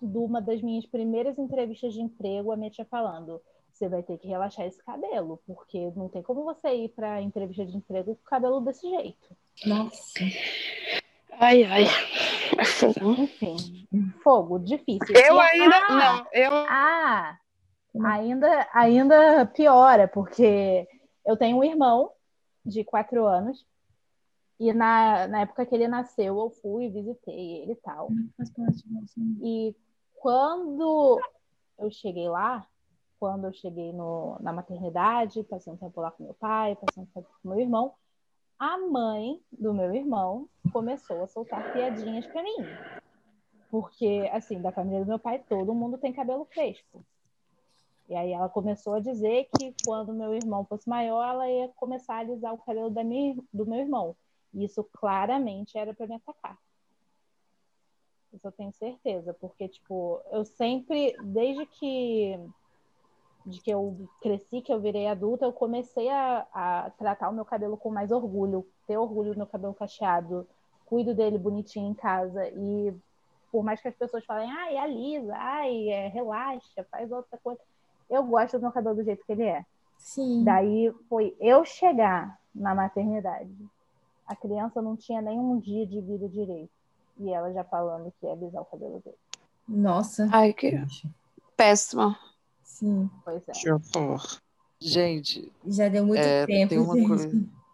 de uma das minhas primeiras entrevistas de emprego, a minha tia falando, você vai ter que relaxar esse cabelo, porque não tem como você ir para entrevista de emprego com o cabelo desse jeito. Nossa. Ai, ai. Fogo. Enfim, fogo, difícil. Eu E- ainda. ah, Não, eu. Ah, ainda, ainda piora, porque eu tenho um irmão de quatro anos, e na, na época que ele nasceu, eu fui, visitei ele e tal. Faz parte. E quando eu cheguei lá, quando eu cheguei no, na maternidade, passei um tempo lá com meu pai, passei um tempo com meu irmão, a mãe do meu irmão começou a soltar piadinhas pra mim. Porque, assim, da família do meu pai, todo mundo tem cabelo fresco. E aí ela começou a dizer que quando meu irmão fosse maior, ela ia começar a alisar o cabelo da minha, do meu irmão. E isso claramente era para me atacar. Isso eu tenho certeza, porque, tipo, eu sempre, desde que, de que eu cresci, que eu virei adulta, eu comecei a, a tratar o meu cabelo com mais orgulho, ter orgulho do meu cabelo cacheado, cuido dele bonitinho em casa, e por mais que as pessoas falem, ai, alisa, ai, é, relaxa, faz outra coisa, eu gosto do meu cabelo do jeito que ele é. Sim. Daí foi eu chegar na maternidade. A criança não tinha nenhum dia de vida direito. E ela já falando que ia alisar o cabelo dele. Nossa. Ai, que péssima. Sim. Pois é. Gente, Já deu muito É, tempo, tem uma gente. coisa-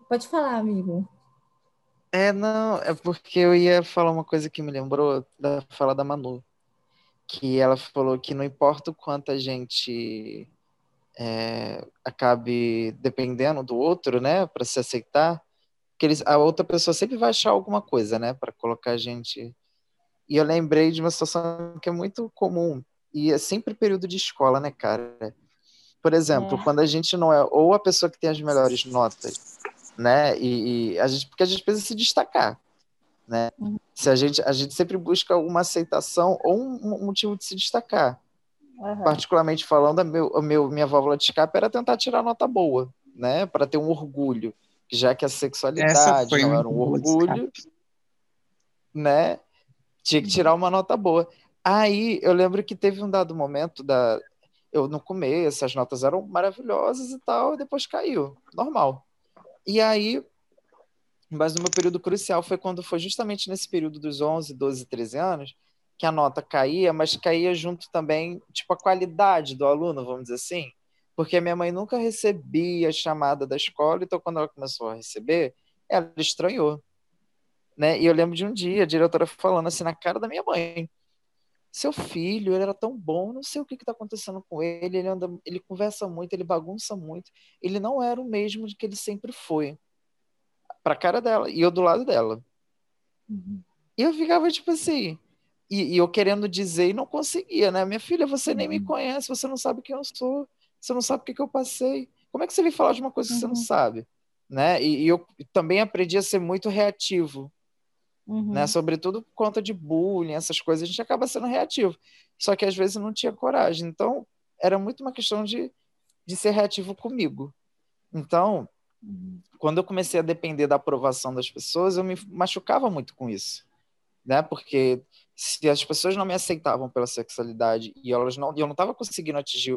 Pode falar, amigo. é não, é porque eu ia falar uma coisa que me lembrou da fala da Manu, que ela falou que não importa o quanto a gente é, acabe dependendo do outro, né, para se aceitar, que eles, a outra pessoa sempre vai achar alguma coisa, né, para colocar a gente. E eu lembrei de uma situação que é muito comum e é sempre período de escola, né, cara? Por exemplo, É. quando a gente não é ou a pessoa que tem as melhores notas, né, e, e a gente porque a gente precisa se destacar, né? Uhum. Se a gente a gente sempre busca alguma aceitação ou um, um motivo de se destacar Aham. particularmente falando, a meu, a meu, minha válvula de escape era tentar tirar nota boa, né? Para ter um orgulho, já que a sexualidade não um era um orgulho, né? Tinha que tirar uma nota boa. Aí eu lembro que teve um dado momento da. Eu no começo, as notas eram maravilhosas e tal, e depois caiu. Normal. E aí, mas no meu período crucial foi quando foi justamente nesse período dos 11, 12, 13 anos, que a nota caía, mas caía junto também, tipo, a qualidade do aluno, vamos dizer assim. Porque a minha mãe nunca recebia chamada da escola, então quando ela começou a receber, ela estranhou. Né? E eu lembro de um dia a diretora falando assim na cara da minha mãe: Seu filho, ele era tão bom, não sei o que está acontecendo com ele, ele anda, ele conversa muito, ele bagunça muito. Ele não era o mesmo de que ele sempre foi. Pra cara dela, e eu do lado dela. Uhum. E eu ficava tipo assim, e, e eu querendo dizer e não conseguia, né? Minha filha, você nem me conhece, você não sabe quem eu sou, você não sabe o que, que eu passei. Como é que você vem falar de uma coisa que você não Uhum. sabe? Né? E, e eu também aprendi a ser muito reativo, Uhum. né? Sobretudo por conta de bullying, essas coisas, a gente acaba sendo reativo. Só que às vezes não tinha coragem. Então, era muito uma questão de, de ser reativo comigo. Então, Uhum. quando eu comecei a depender da aprovação das pessoas, eu me machucava muito com isso, né? Porque se as pessoas não me aceitavam pela sexualidade e elas não, eu não estava conseguindo atingir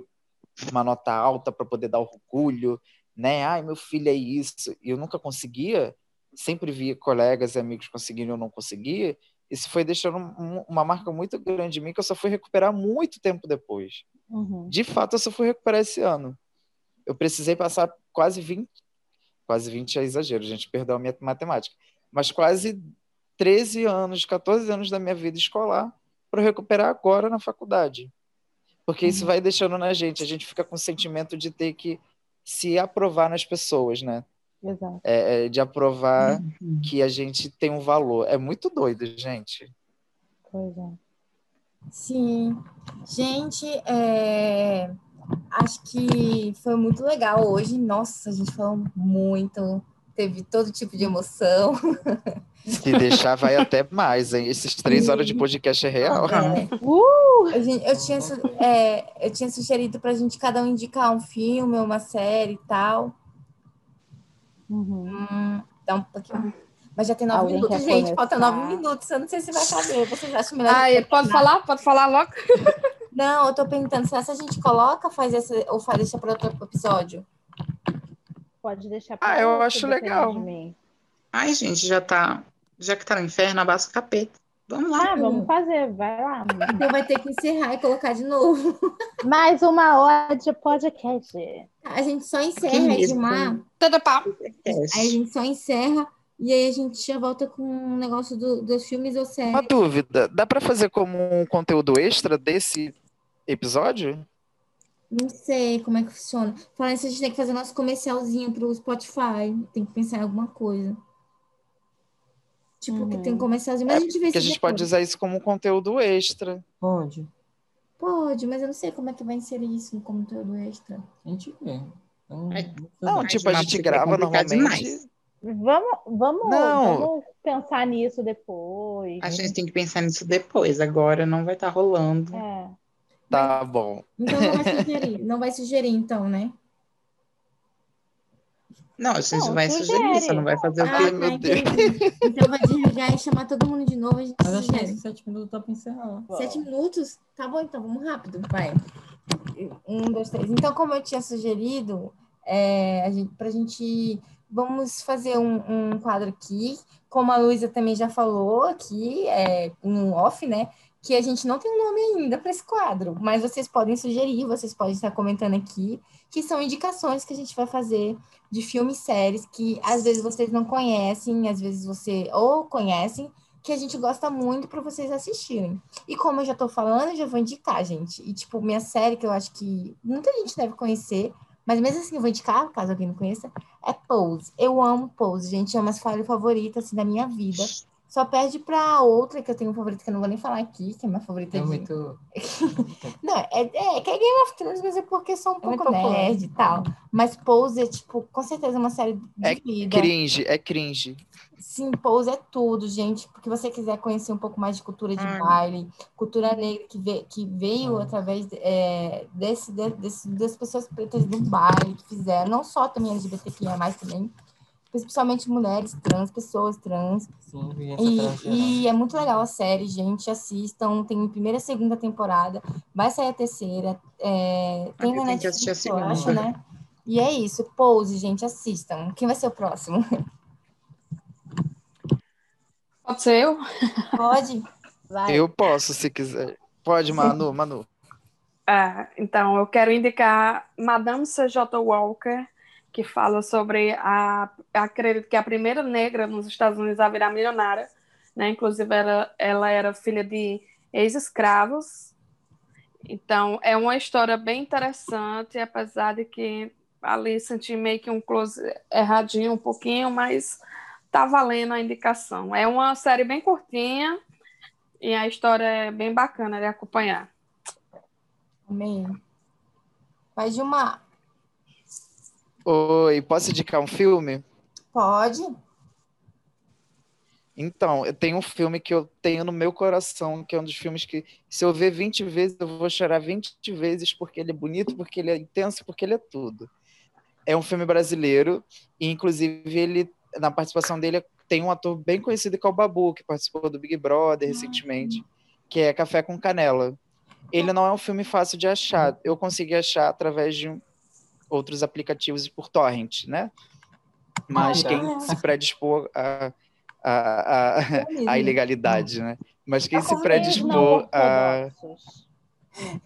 uma nota alta para poder dar orgulho, né? Ai, meu filho é isso, e eu nunca conseguia, sempre via colegas e amigos conseguindo eu não conseguia, isso foi deixando um- uma marca muito grande em mim que eu só fui recuperar muito tempo depois. Uhum. De fato, eu só fui recuperar esse ano. Eu precisei passar quase 20, quase 20 é exagero, gente, perdão a minha matemática, mas quase 13 anos, 14 anos da minha vida escolar para recuperar agora na faculdade. Porque isso vai deixando na gente, a gente fica com o sentimento de ter que se aprovar nas pessoas, né? Exato. É, é, de aprovar que a gente tem um valor. É muito doido, gente. Pois é. Sim. Gente, é, acho que foi muito legal hoje. Nossa, a gente falou muito. Teve todo tipo de emoção. Se deixar, vai até mais, hein? Esses três horas de podcast é real. É. Uh! A gente- eu, tinha, é, eu tinha sugerido pra gente cada um indicar um filme, uma série e tal. Uhum. Hum, dá um pouquinho. Mas já tem nove Alguém minutos, gente. Falta nove minutos. Eu não sei se vai caber. Vocês acham melhor? Gente pode falar? Pode falar logo? [laughs] Não, eu tô perguntando se essa a gente coloca, faz essa, ou faz deixa para outro episódio. Pode deixar Ah, eu acho legal. Ai, gente, já tá. Já que tá no inferno, abaça o capeta. Vamos lá. Ah, vamos fazer, vai lá. [laughs] Então vai ter que encerrar e colocar de novo. [laughs] Mais uma hora de podcast. A gente só encerra, medo. Edmar. Tudo pau. Aí a gente só encerra e aí a gente já volta com um negócio do- dos filmes ou Uma séries. dúvida: dá para fazer como um conteúdo extra desse episódio? Não sei como é que funciona. Falando isso, a gente tem que fazer nosso comercialzinho pro Spotify. Tem que pensar em alguma coisa. Tipo, que tem um comercialzinho. Mas a gente vê Porque a isso gente pode usar isso como um conteúdo extra. Pode. Pode, mas eu não sei como é que vai inserir isso no conteúdo extra. A gente vê. Então, É. não Não, tipo, a gente grava normalmente. demais. Vamos, vamos, Não. vamos pensar nisso depois. A gente tem que pensar nisso depois. Agora não vai estar rolando. É. Tá bom. Então não vai [laughs] sugerir. não vai sugerir, então, né? Não, a gente Não, vai sugere. sugerir, você não vai fazer o Ah, quê? meu Deus. Então vai desligar e chamar todo mundo de novo. A gente Mas acho que sete minutos dá pra encerrar. Sete minutos? Tá bom, então vamos rápido, vai. Um, dois, três. Então, como eu tinha sugerido, é, a gente, pra gente. Vamos fazer um, um quadro aqui, como a Luísa também já falou aqui, é, no off, né? Que a gente não tem um nome ainda para esse quadro, mas vocês podem sugerir, vocês podem estar comentando aqui, que são indicações que a gente vai fazer de filmes e séries que às vezes vocês não conhecem, às vezes você ou conhecem, que a gente gosta muito para vocês assistirem. E como eu já tô falando, eu já vou indicar, gente. E, tipo, minha série que eu acho que muita gente deve conhecer, mas mesmo assim eu vou indicar, caso alguém não conheça, é Pose. Eu amo Pose, gente. É uma série favorita, assim, da minha vida. Só perde pra outra que eu tenho favorita, que eu não vou nem falar aqui, que é minha favorita É de... muito. [laughs] Não, é, é que é Game of Thrones, mas é porque sou um É pouco nerd e tal. Mas Pose é, tipo, com certeza uma série de É vida. Cringe, é cringe. Sim, Pose é tudo, gente. Porque você quiser conhecer um pouco mais de cultura de Ai. baile, cultura negra que, ve- que veio Hum. através é, desse, de- desse- das pessoas pretas do baile que fizeram, não só também LGBTQIA, mas também, principalmente mulheres trans, pessoas trans. Sim. E, e é muito legal a série, gente. Assistam. Tem primeira e segunda temporada. Vai sair a terceira. é, tem eu na tenho que assistir a Netflix, eu acho, segunda. né? E é isso. Pose, gente. Assistam. Quem vai ser o próximo? [laughs] Pode ser eu? Pode? Vai. Eu posso, se quiser. Pode, Manu, Manu. [laughs] Ah, então, eu quero indicar Madame C.J. Walker, que fala sobre a, acredito que a primeira negra nos Estados Unidos a virar milionária, né? Inclusive, ela, ela era filha de ex-escravos. Então, é uma história bem interessante, apesar de que ali senti meio que um close erradinho um pouquinho, mas tá valendo a indicação. É uma série bem curtinha e a história é bem bacana de acompanhar. Amém. Vai de uma. Oi, posso indicar um filme? Pode? Então, eu tenho um filme que eu tenho no meu coração, que é um dos filmes que, se eu ver 20 vezes, eu vou chorar 20 vezes, porque ele é bonito, porque ele é intenso, porque ele é tudo. É um filme brasileiro, e inclusive ele, na participação dele, tem um ator bem conhecido que é o Babu, que participou do Big Brother recentemente, que é Café com Canela. Ele não é um filme fácil de achar. Eu consegui achar através de um- outros aplicativos por torrent, né? Mas Ah, quem se predispor a, a, a, a ilegalidade, né? Mas quem Tá se não predispor a. ortodoxos.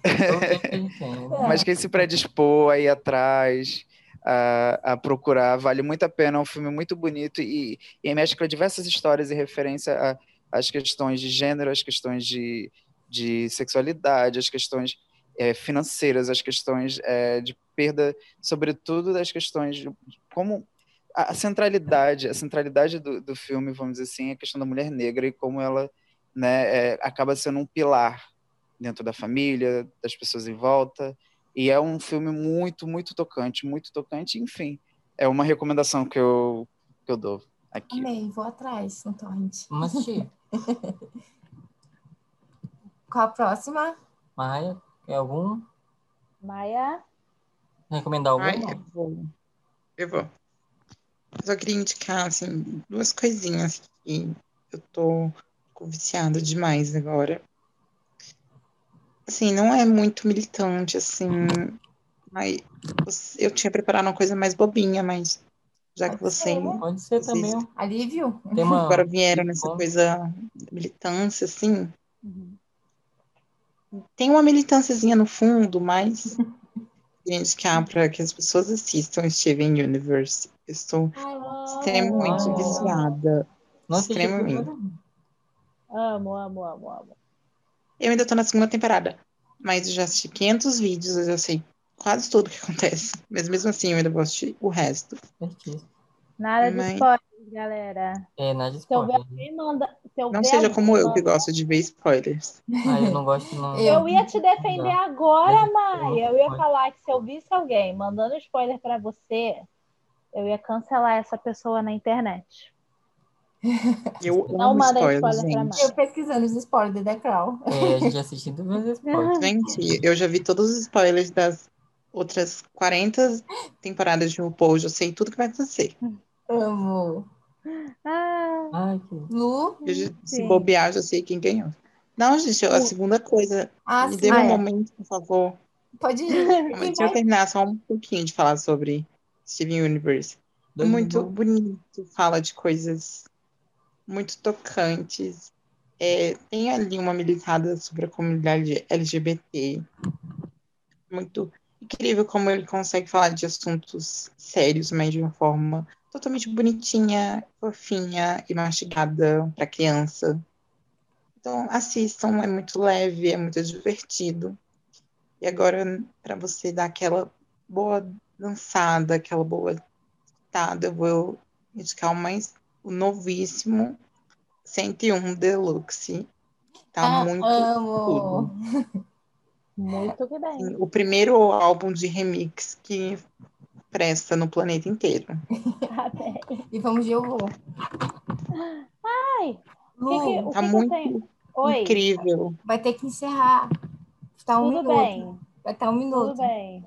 [laughs] Mas quem se predispor aí atrás a, a procurar, vale muito a pena. É um filme muito bonito e, e mescla diversas histórias e referência a- às questões de gênero, às questões de, de sexualidade, às questões eh, financeiras, às questões eh, de perda, sobretudo das questões de como a, a centralidade, a centralidade do, do filme, vamos dizer assim, é a questão da mulher negra e como ela né, eh, acaba sendo um pilar dentro da família, das pessoas em volta. E é um filme muito, muito tocante, muito tocante, enfim. É uma recomendação que eu, que eu dou aqui. Amei, vou atrás no torrent. Vamos assistir. [laughs] Qual a próxima? Maia, quer algum? Maia, Recomendar algum? Ai, eu vou. Eu vou. Eu só queria indicar, assim, duas coisinhas que eu tô viciada demais agora. Assim, não é muito militante, assim, mas eu tinha preparado uma coisa mais bobinha, mas já que Pode você ser. Pode ser também. Alívio? Tem uma... agora vieram nessa Bom. coisa da militância, assim, Uhum. Tem uma militânciazinha no fundo, mas [laughs] gente que há para que as pessoas assistam Steven Universe. Eu estou extremamente Ah. viciada. Assisti extremamente. amo, amo, amo, amo. Eu ainda tô na segunda temporada, mas eu já assisti 500 vídeos, eu já sei quase tudo o que acontece. Mas mesmo assim, eu ainda vou assistir o resto. Certíssimo. Nada de Mas- spoilers, galera. É, nada de Se eu ver spoiler. alguém manda. Se eu Não ver seja como eu, que gosto de ver spoilers. Ah, eu não gosto, não. Eu ia te defender agora, Mas- Maia. Eu ia falar que se eu visse alguém mandando spoiler pra você, eu ia cancelar essa pessoa na internet. [laughs] Eu Não amo manda spoilers, spoiler pra gente. Eu pesquisando os spoilers de The Crown. É, a gente assistiu duas vezes [laughs] spoiler. Gente, eu já vi todos os spoilers das outras 40 temporadas de RuPaul, eu já sei tudo que vai acontecer. Amo. Ah, Ai, que... Lu? Eu se bobear, eu já sei quem ganhou. Não, gente, a segunda coisa, Ah, me dê Ah, um é. momento, por favor. Pode ir. [laughs] Deixa eu terminar só um pouquinho de falar sobre Steven Universe. É muito bonito, fala de coisas muito tocantes. É, tem ali uma militada sobre a comunidade LGBT. Muito incrível como ele consegue falar de assuntos sérios, mas de uma forma totalmente bonitinha, fofinha e mastigada para criança. Então, assistam, é muito leve, é muito divertido. E agora, para você dar aquela boa dançada, aquela boa escutada, eu vou indicar o mais o novíssimo 101 Deluxe. Tá Ah, muito amo. [laughs] muito que bem. o primeiro álbum de remix que presta no planeta inteiro. [laughs] E vamos de eu vou. Ai, Lu, que, que, Tá que que eu muito tenho? Oi, incrível. vai ter que encerrar. Está um tudo minuto. bem, Vai estar um tudo minuto. bem.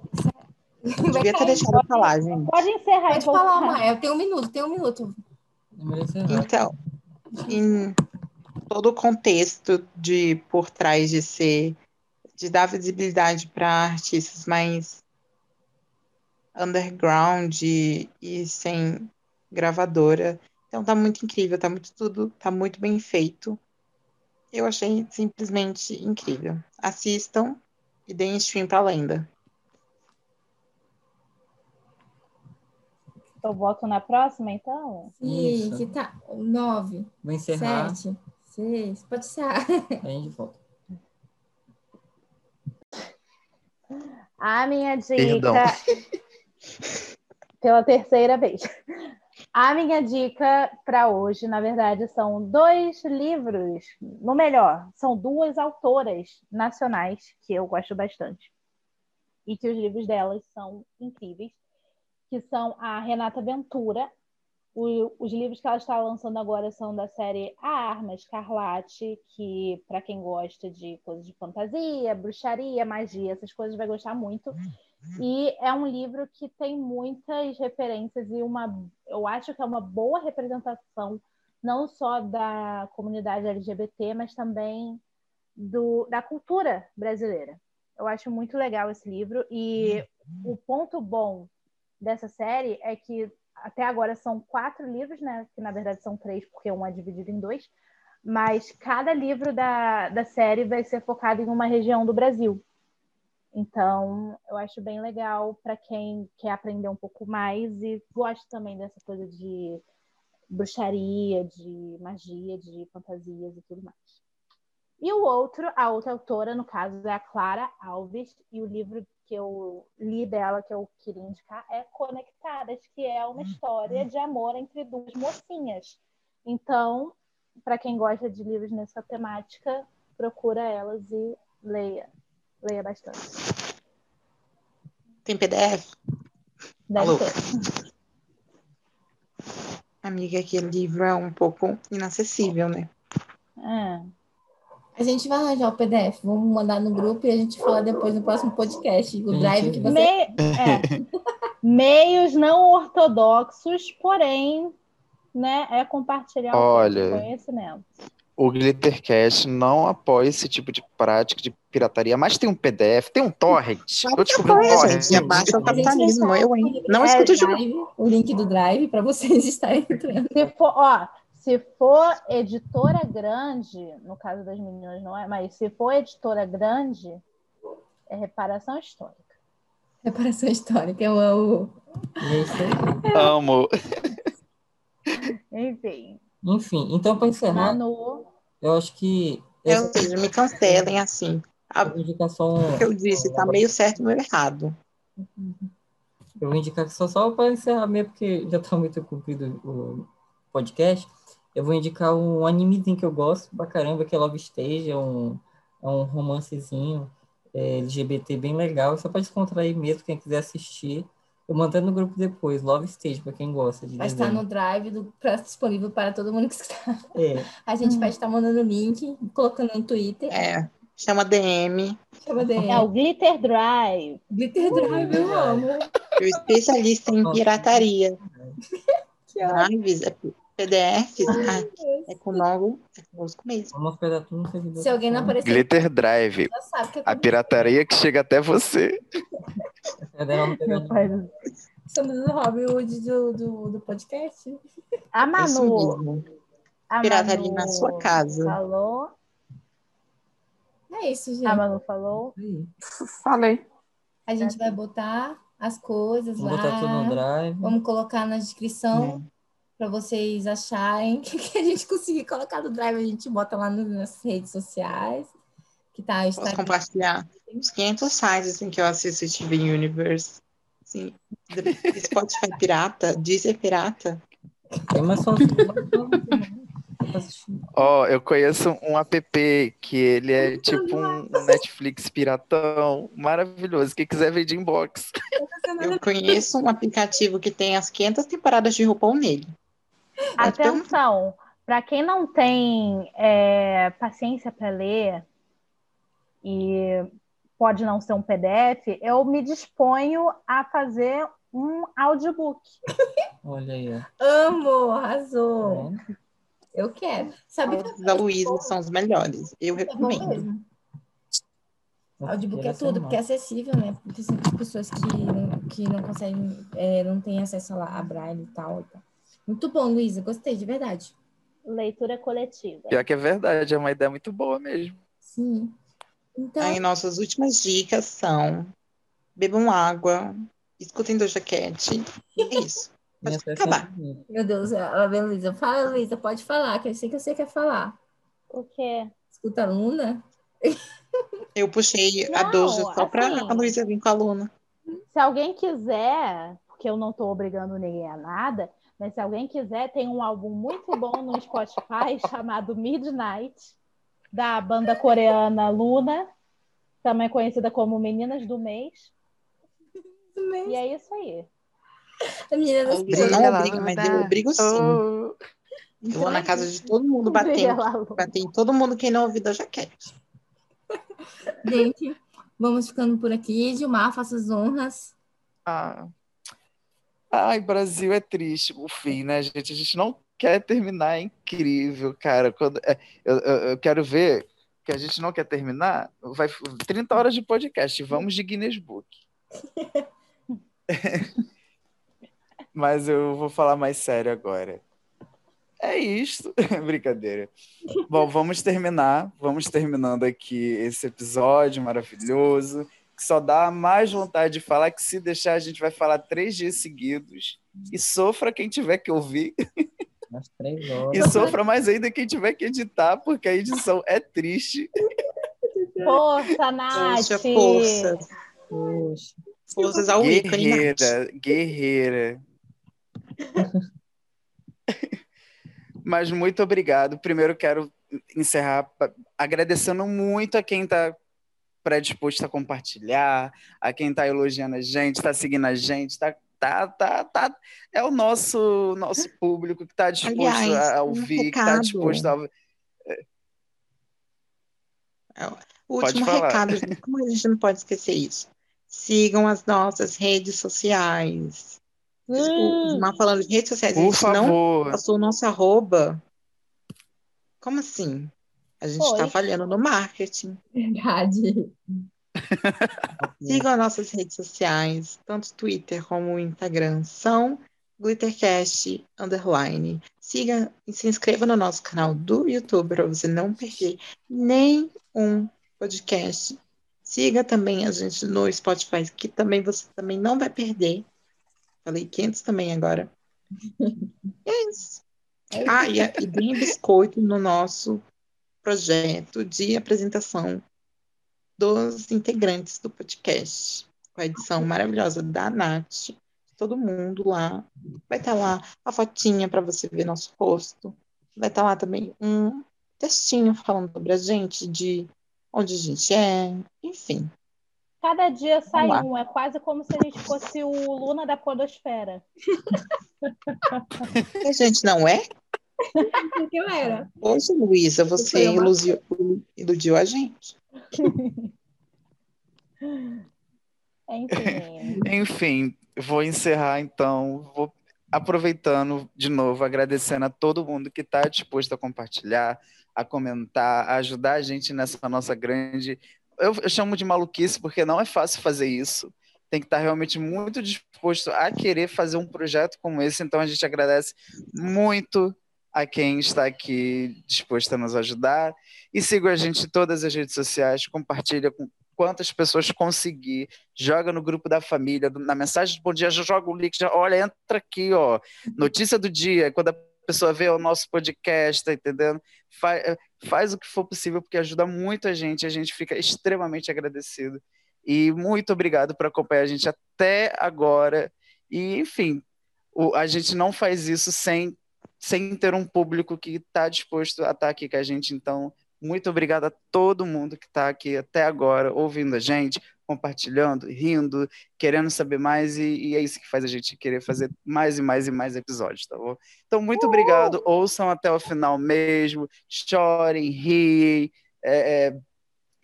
Devia ter deixado eu falar, gente. Pode encerrar Pode e falar, Maia. Tem um minuto, tem um minuto. Então, em todo o contexto de por trás de ser, de dar visibilidade para artistas mais underground e, e sem gravadora. Então tá muito incrível, tá muito tudo, tá muito bem feito. Eu achei simplesmente incrível. Assistam e deem stream pra lenda. Eu volto na próxima, então? Sim, Isso. que tá. Nove, Vou encerrar, sete, seis. Pode ser. aí a gente volta. A minha dica. Perdão. Pela terceira vez. A minha dica para hoje, na verdade, são dois livros, no melhor, são duas autoras nacionais que eu gosto bastante. E que os livros delas são incríveis, que são a Renata Ventura. O- os livros que ela está lançando agora são da série A Arma Escarlate, que para quem gosta de coisas de fantasia, bruxaria, magia, essas coisas vai gostar muito. E é um livro que tem muitas referências e uma, eu acho que é uma boa representação não só da comunidade LGBT, mas também do, da cultura brasileira. Eu acho muito legal esse livro e o ponto bom dessa série é que até agora são quatro livros, né? Que na verdade são três, porque um é dividido em dois. Mas cada livro da, da série vai ser focado em uma região do Brasil. Então, eu acho bem legal para quem quer aprender um pouco mais e gosta também dessa coisa de bruxaria, de magia, de fantasias e tudo mais. E o outro, a outra autora, no caso, é a Clara Alves, e o livro que eu li dela, que eu queria indicar, é Conectadas, que é uma história de amor entre duas mocinhas. Então, para quem gosta de livros nessa temática, procura elas e leia. Leia bastante. Tem PDF? Deve Alô? ter. Amiga, aquele livro é um pouco inacessível, né? É. A gente vai arranjar o PDF, vamos mandar no grupo e a gente fala depois no próximo podcast. O drive que você. Me- é. [laughs] Meios não ortodoxos, porém, né, é compartilhar Olha. o conhecimento. O Glittercast não apoia esse tipo de prática de pirataria, mas tem um PDF, tem um torrent. Eu descobri um torrent. gente. Abaixa o capitalismo, eu, hein? Não É, escuto de drive, o link do drive para vocês [laughs] estarem entrando. Se for, ó, se for editora grande, no caso das meninas não é, mas se for editora grande, é reparação histórica. Reparação histórica, eu amo. E é aí. Amo. Enfim, Enfim, então para encerrar, Manu, eu acho que Ou essa seja, me cancelem assim. A- indicação O que eu disse, tá meio certo, meio errado. Eu vou indicar só, só para encerrar mesmo, porque já tá muito comprido o podcast. Eu vou indicar um animezinho que eu gosto pra caramba, que é Love Stage, é um, é um romancezinho é, LGBT bem legal, só para descontrair mesmo, quem quiser assistir. Eu mantendo no grupo depois, Love Stage, para quem gosta de Vai estar no drive do, pra- disponível para todo mundo que está. É, [laughs] A gente vai estar mandando o link, colocando no Twitter. É, chama DM. Chama de é o Glitter Drive. Glitter Drive, eu amo. Eu especialista em pirataria. [laughs] Que. Drives, é PDFs, ah, é com novo, é conosco mesmo. vamos pegar tudo no servidor. Se alguém não aparecer, Glitter Drive. A pirataria que chega até você. [laughs] [laughs] Meu pai do- Somos o Robin Hood do, do, do podcast. A É Manu, mesmo. a Pirataria Manu na sua casa. Falou. É isso, gente. A Manu falou. Falei. A gente vai botar as coisas Vamos lá. botar tudo no drive. Vamos colocar na descrição para vocês acharem [laughs] que a gente conseguir colocar no drive, a gente bota lá nas redes sociais. Que tá o Posso Instagram. Compartilhar uns 500 sites assim, que eu assisto TV Universe. Assim, de- Spotify pirata, Deezer pirata. É mais só Ó, eu conheço um app que ele é tipo um Netflix piratão maravilhoso. Quem quiser ver de inbox. Eu conheço um aplicativo que tem as 500 temporadas de RuPaul nele. Perguntar. Atenção, para quem não tem é, paciência para ler e pode não ser um PDF, eu me disponho a fazer um audiobook. [laughs] Olha aí. Amo, arrasou. Tá Eu quero. Sabe que Os da Luísa são os melhores. Eu é recomendo. vendo? Audiobook é tudo, porque é acessível, né? Porque são pessoas que não, que não conseguem, é, não têm acesso a, a braille e tal, e tal. Muito bom, Luísa. Gostei, de verdade. Leitura coletiva. Pior que é verdade, é uma ideia muito boa mesmo. Sim. Então, Aí nossas últimas dicas são bebam água, escutem Doja Cat. E é isso. Pode acabar. é meu Deus, ela vem, Luísa. Fala, Luísa, pode falar, que eu sei que você quer falar. O quê? Escuta a Luna. [laughs] Eu puxei a Não, Doja só pra assim- a Luísa vir com a Luna. Se alguém quiser, porque eu não estou obrigando ninguém a nada, mas se alguém quiser, tem um álbum muito bom no Spotify [laughs] chamado Midnight, da banda coreana Luna, também conhecida como Meninas do Mês. E é isso aí. A menina das Luísa não obriga, mas eu obrigo sim. Oh, Eu vou na casa de todo mundo batendo, em todo mundo quem não ouviu Doja Cat. Gente, vamos ficando por aqui. Gilmar, faça as honras. ah. Ai, Brasil é triste o fim, né, gente? A gente não quer terminar, é incrível, cara. Quando, é, eu, eu, quero ver que a gente não quer terminar, vai 30 horas de podcast, vamos de Guinness Book. [laughs] Mas eu vou falar mais sério agora. É isto. [laughs] Brincadeira. Bom, vamos terminar. Vamos terminando aqui esse episódio maravilhoso. Que só dá mais vontade de falar que se deixar, a gente vai falar três dias seguidos. E sofra quem tiver que ouvir. [laughs] Umas três horas. E sofra mais ainda quem tiver que editar, porque a edição é triste. Força, Nath! Poxa, forças. Poxa. Forças ao ícone. Guerreira, guerreira. [laughs] Mas muito obrigado. Primeiro quero encerrar agradecendo muito a quem está predisposto a compartilhar, a quem está elogiando a gente, está seguindo a gente, tá, tá, tá, tá. É o nosso nosso público que está disposto Aliás, a um ouvir, que está disposto a O último recado, gente, como a gente não pode esquecer isso? Sigam as nossas redes sociais. Mas falando de redes sociais, a Por gente não favor. passou o nosso arroba. Como assim? A gente está falhando no marketing. Verdade. Sigam as nossas redes sociais, tanto Twitter como Instagram, são Glittercast Underline. Siga e se inscreva no nosso canal do YouTube para você não perder nenhum podcast. Siga também a gente no Spotify, que também você também não vai perder. Falei 500 também agora. É isso. Ah, e, e deem biscoito no nosso projeto de apresentação dos integrantes do podcast, com a edição maravilhosa da Nath. Todo mundo lá. Vai estar lá a fotinha para você ver nosso rosto. Vai estar lá também um textinho falando sobre a gente, de onde a gente é, enfim. Cada dia sai um. É quase como se a gente fosse o Luna da Podosfera. [laughs] A gente não é? O que eu era? Hoje, Luísa, você iludiu, iludiu a gente. [laughs] Enfim. Enfim, vou encerrar então, vou aproveitando de novo, agradecendo a todo mundo que está disposto a compartilhar, a comentar, a ajudar a gente nessa nossa grande. Eu, eu chamo de maluquice porque não é fácil fazer isso. Tem que estar realmente muito disposto a querer fazer um projeto como esse. Então a gente agradece muito a quem está aqui disposto a nos ajudar. E siga a gente em todas as redes sociais, compartilha com quantas pessoas conseguir joga no grupo da família, na mensagem de bom dia, já joga o link, já, olha, entra aqui, ó, notícia do dia, quando a pessoa vê o nosso podcast, tá entendendo? Faz, faz o que for possível, porque ajuda muito a gente, a gente fica extremamente agradecido. E muito obrigado por acompanhar a gente até agora. E, enfim, o- a gente não faz isso sem, sem ter um público que está disposto a estar aqui com a gente, então muito obrigado a todo mundo que está aqui até agora, ouvindo a gente, compartilhando, rindo, querendo saber mais, e, e é isso que faz a gente querer fazer mais e mais e mais episódios, tá bom? Então, muito obrigado, ouçam até o final mesmo, chorem, riem, é, é,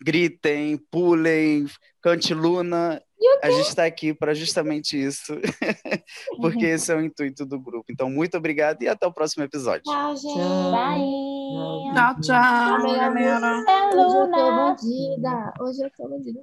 gritem, pulem, cante Luna. A gente está aqui para justamente isso, [laughs] porque esse é o intuito do grupo. Então, muito obrigado e até o próximo episódio. Tchau, gente. Tchau. Bye. Tchau, tchau, Meu galera. É Hoje eu tô Luna. bandida. Hoje eu tô bandida.